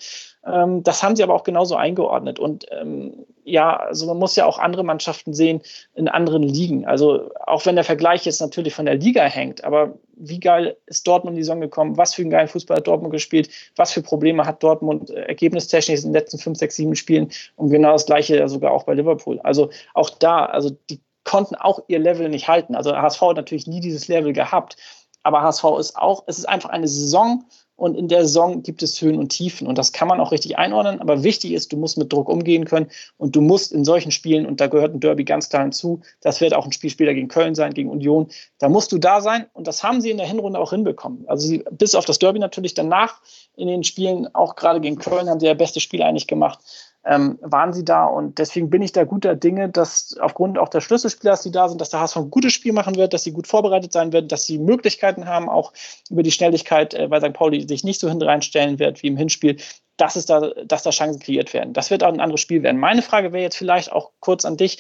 Ähm, das haben sie aber auch genauso eingeordnet. Und ähm, ja, also man muss ja auch andere Mannschaften sehen in anderen Ligen. Also auch wenn der Vergleich jetzt natürlich von der Liga hängt, aber wie geil ist Dortmund in die Saison gekommen? Was für einen geilen Fußball hat Dortmund gespielt? Was für Probleme hat Dortmund äh, ergebnistechnisch in den letzten fünf, sechs, sieben Spielen? Und genau das Gleiche sogar auch bei Liverpool. Also auch da, also die konnten auch ihr Level nicht halten. Also HSV hat natürlich nie dieses Level gehabt. Aber HSV ist auch, es ist einfach eine Saison, und in der Saison gibt es Höhen und Tiefen und das kann man auch richtig einordnen. Aber wichtig ist, du musst mit Druck umgehen können und du musst in solchen Spielen, und da gehört ein Derby ganz klar hinzu, das wird auch ein Spiel später gegen Köln sein, gegen Union, da musst du da sein und das haben sie in der Hinrunde auch hinbekommen. Also sie, bis auf das Derby natürlich danach in den Spielen, auch gerade gegen Köln, haben sie ja beste Spiel eigentlich gemacht ähm, waren sie da. Und deswegen bin ich da guter Dinge, dass aufgrund auch der Schlüsselspieler, die da sind, dass der HSV ein gutes Spiel machen wird, dass sie gut vorbereitet sein werden, dass sie Möglichkeiten haben, auch über die Schnelligkeit, äh, weil St. Pauli sich nicht so hinten reinstellen wird wie im Hinspiel, dass, es da, dass da Chancen kreiert werden. Das wird auch ein anderes Spiel werden. Meine Frage wäre jetzt vielleicht auch kurz an dich.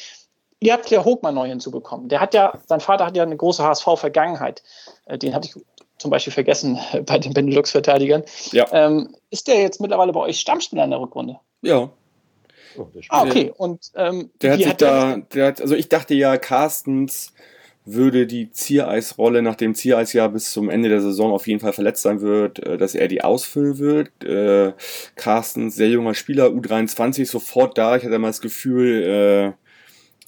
Ihr habt ja Hogmann neu hinzubekommen. Der hat ja, sein Vater hat ja eine große HSV-Vergangenheit. Äh, den hatte ich zum Beispiel vergessen bei den Benelux-Verteidigern. Ja. Ähm, ist der jetzt mittlerweile bei euch Stammspieler in der Rückrunde? Ja, Oh, ah, okay. Und ähm, der hat sich da, der hat, also ich dachte ja, Carstens würde die Ziereisrolle, nachdem Ziereis ja bis zum Ende der Saison auf jeden Fall verletzt sein wird, äh, dass er die ausfüllen wird. Äh, Carsten, sehr junger Spieler, U23, sofort da. Ich hatte mal das Gefühl, äh,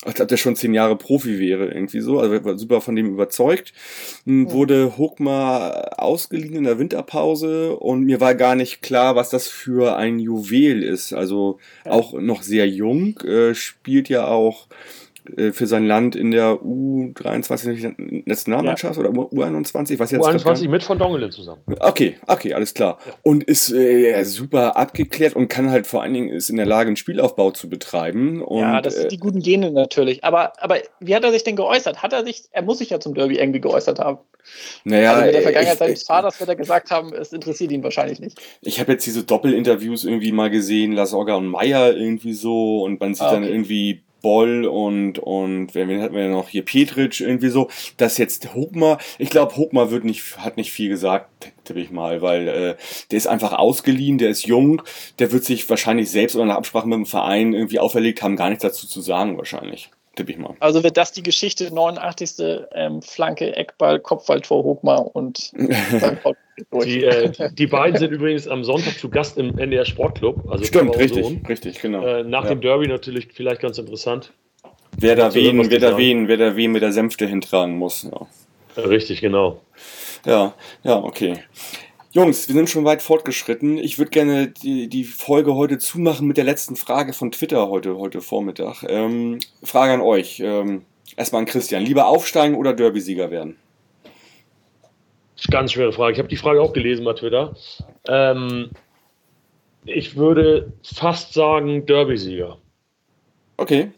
als ob der schon zehn Jahre Profi wäre, irgendwie so. Also war super von dem überzeugt. Mhm. Wurde Hookma ausgeliehen in der Winterpause und mir war gar nicht klar, was das für ein Juwel ist. Also auch noch sehr jung, äh, spielt ja auch für sein Land in der U23 Nationalmannschaft ja. oder U21, was jetzt U21 mit von Dongelen zusammen. Okay, okay, alles klar. Ja. Und ist äh, super abgeklärt und kann halt vor allen Dingen ist in der Lage, einen Spielaufbau zu betreiben. Und, ja, das sind äh, die guten Gene natürlich. Aber, aber wie hat er sich denn geäußert? Hat er sich, er muss sich ja zum Derby irgendwie geäußert haben. Naja, also in der Vergangenheit seines Vaters wird er gesagt haben, es interessiert ihn wahrscheinlich nicht. Ich habe jetzt diese Doppelinterviews irgendwie mal gesehen, Lasorga und Meyer irgendwie so und man sieht ah, okay. dann irgendwie Boll und, und wen hatten wir noch hier? Petric irgendwie so, dass jetzt Hochmar, ich glaube, Hochmar wird nicht, hat nicht viel gesagt, tippe ich mal, weil äh, der ist einfach ausgeliehen, der ist jung, der wird sich wahrscheinlich selbst oder nach Absprache mit dem Verein irgendwie auferlegt haben, gar nichts dazu zu sagen wahrscheinlich. Tippe ich mal. Also wird das die Geschichte 89. Ähm, Flanke, Eckball, Kopfballtor Hochmar und die, äh, die beiden sind übrigens am Sonntag zu Gast im NDR Sportclub. Also Stimmt, richtig, richtig, genau. Äh, nach ja. dem Derby natürlich vielleicht ganz interessant. Wer da wen, wer da wen, wer da wen mit der Sänfte hintragen muss. Ja. Richtig, genau. Ja, ja, okay. Jungs, wir sind schon weit fortgeschritten. Ich würde gerne die, die Folge heute zumachen mit der letzten Frage von Twitter heute, heute Vormittag. Ähm, Frage an euch. Ähm, erstmal an Christian. Lieber aufsteigen oder Derby-Sieger werden? Ganz schwere Frage. Ich habe die Frage auch gelesen bei Twitter. Ähm, ich würde fast sagen Derby-Sieger. Okay.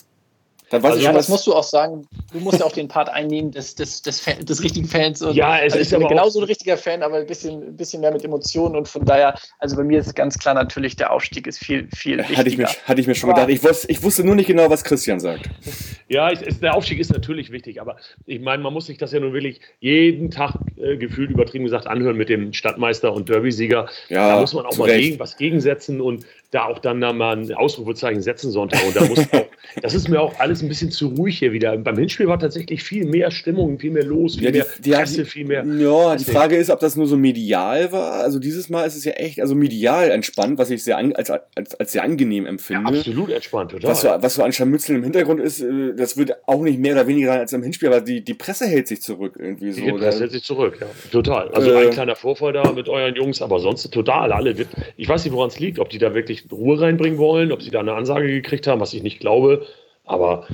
Dann weiß also, ich ja, das musst du auch sagen. Du musst ja auch den Part einnehmen des, des, des, Fan, des richtigen Fans. Und, ja, es also ist aber genauso ein richtiger Fan, aber ein bisschen, ein bisschen mehr mit Emotionen. Und von daher, also bei mir ist ganz klar natürlich, der Aufstieg ist viel, viel wichtiger. Hatte ich mir, hatte ich mir schon gedacht. Ich wusste, ich wusste nur nicht genau, was Christian sagt. Ja, ich, der Aufstieg ist natürlich wichtig, aber ich meine, man muss sich das ja nun wirklich jeden Tag äh, gefühlt übertrieben gesagt anhören mit dem Stadtmeister und Derby-Sieger. Ja, da muss man auch mal gegen, was gegensetzen und da auch dann da mal ein Ausrufezeichen setzen Sonntag. Und da muss auch, das ist mir auch alles ein bisschen zu ruhig hier wieder. Beim Hinspiel war tatsächlich viel mehr Stimmung, viel mehr los, viel ja, die, mehr die, Presse, viel mehr. Ja, die Frage ist, ob das nur so medial war. Also dieses Mal ist es ja echt, also medial entspannt, was ich sehr an, als, als, als sehr angenehm empfinde. Ja, absolut entspannt, total. Was so, was so an Scharmützeln im Hintergrund ist, äh, das wird auch nicht mehr oder weniger sein als im Hinspiel, aber die, die Presse hält sich zurück irgendwie so. Die Presse hält sich zurück, ja. Total. Also äh, ein kleiner Vorfall da mit euren Jungs, aber sonst total. Alle, ich weiß nicht, woran es liegt, ob die da wirklich Ruhe reinbringen wollen, ob sie da eine Ansage gekriegt haben, was ich nicht glaube. Aber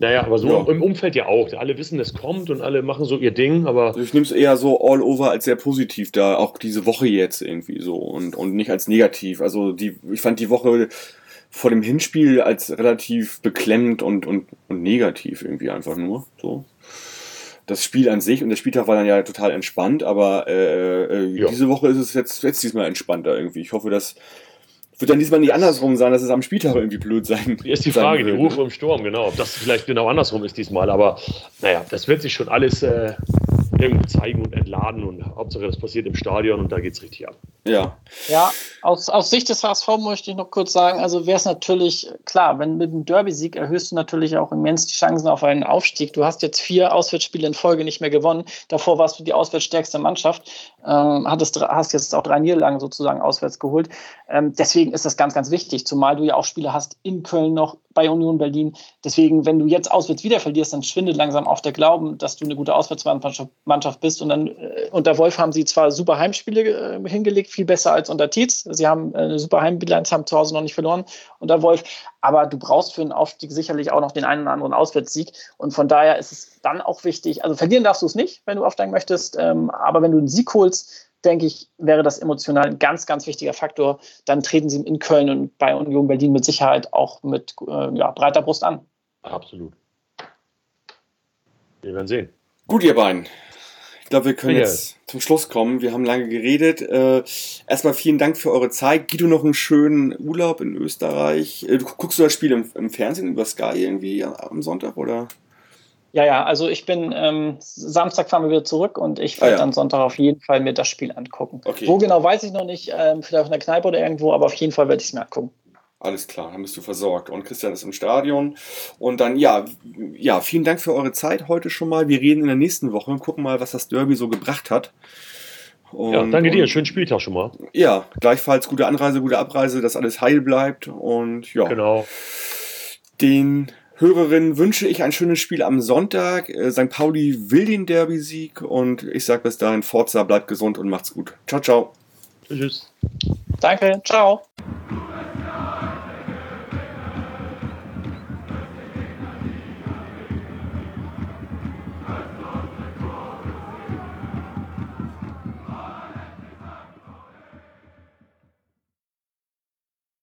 naja, aber so ja. im Umfeld ja auch. Alle wissen, es kommt und alle machen so ihr Ding, aber. Also ich nehme es eher so all over als sehr positiv da, auch diese Woche jetzt irgendwie so und, und nicht als negativ. Also die, ich fand die Woche vor dem Hinspiel als relativ beklemmend und, und, und negativ irgendwie einfach nur. So. Das Spiel an sich und der Spieltag war dann ja total entspannt, aber äh, äh, ja. diese Woche ist es jetzt, jetzt diesmal entspannter irgendwie. Ich hoffe, dass wird dann diesmal nicht andersrum sein, dass es am Spieltag irgendwie blöd sein Hier ist die Frage, die Rufe im Sturm, genau. Ob das vielleicht genau andersrum ist diesmal, aber naja, das wird sich schon alles äh, irgendwo zeigen und entladen und Hauptsache das passiert im Stadion und da geht es richtig ab. Ja. Ja, aus, aus Sicht des HSV möchte ich noch kurz sagen, also wäre es natürlich klar, wenn mit einem Derby-Sieg erhöhst du natürlich auch immens die Chancen auf einen Aufstieg. Du hast jetzt vier Auswärtsspiele in Folge nicht mehr gewonnen. Davor warst du die auswärtsstärkste Mannschaft, ähm, hattest, hast jetzt auch drei Niederlagen sozusagen auswärts geholt. Ähm, deswegen ist das ganz, ganz wichtig, zumal du ja auch Spiele hast in Köln noch, bei Union Berlin. Deswegen, wenn du jetzt auswärts wieder verlierst, dann schwindet langsam auch der Glauben, dass du eine gute Auswärtsmannschaft bist. Und dann äh, unter Wolf haben sie zwar super Heimspiele äh, hingelegt, viel besser als unter Tietz. Sie haben äh, eine super Heimbilanz, haben zu Hause noch nicht verloren unter Wolf. Aber du brauchst für einen Aufstieg sicherlich auch noch den einen oder anderen Auswärtssieg. Und von daher ist es dann auch wichtig, also verlieren darfst du es nicht, wenn du aufsteigen möchtest. Ähm, aber wenn du einen Sieg holst, denke ich, wäre das emotional ein ganz, ganz wichtiger Faktor. Dann treten sie in Köln und bei Union Berlin mit Sicherheit auch mit äh, ja, breiter Brust an. Absolut. Wir werden sehen. Gut, ihr beiden. Ich glaube, wir können ja. jetzt zum Schluss kommen. Wir haben lange geredet. Äh, erstmal vielen Dank für eure Zeit. Guido, noch einen schönen Urlaub in Österreich. Äh, du, guckst du das Spiel im, im Fernsehen über Sky irgendwie am Sonntag, oder? Ja, ja, also ich bin ähm, Samstag fahren wir wieder zurück und ich werde ah, ja. dann Sonntag auf jeden Fall mir das Spiel angucken. Okay. Wo genau weiß ich noch nicht, ähm, vielleicht in der Kneipe oder irgendwo, aber auf jeden Fall werde ich es mir angucken. Alles klar, dann bist du versorgt. Und Christian ist im Stadion. Und dann, ja, ja, vielen Dank für eure Zeit heute schon mal. Wir reden in der nächsten Woche und gucken mal, was das Derby so gebracht hat. Und, ja, danke dir. Schönen Spieltag schon mal. Ja, gleichfalls gute Anreise, gute Abreise, dass alles heil bleibt. Und ja. Genau. Den Hörerinnen wünsche ich ein schönes Spiel am Sonntag. Äh, St. Pauli will den Derby-Sieg und ich sage bis dahin, Forza, bleibt gesund und macht's gut. Ciao, ciao. Tschüss. Danke, ciao.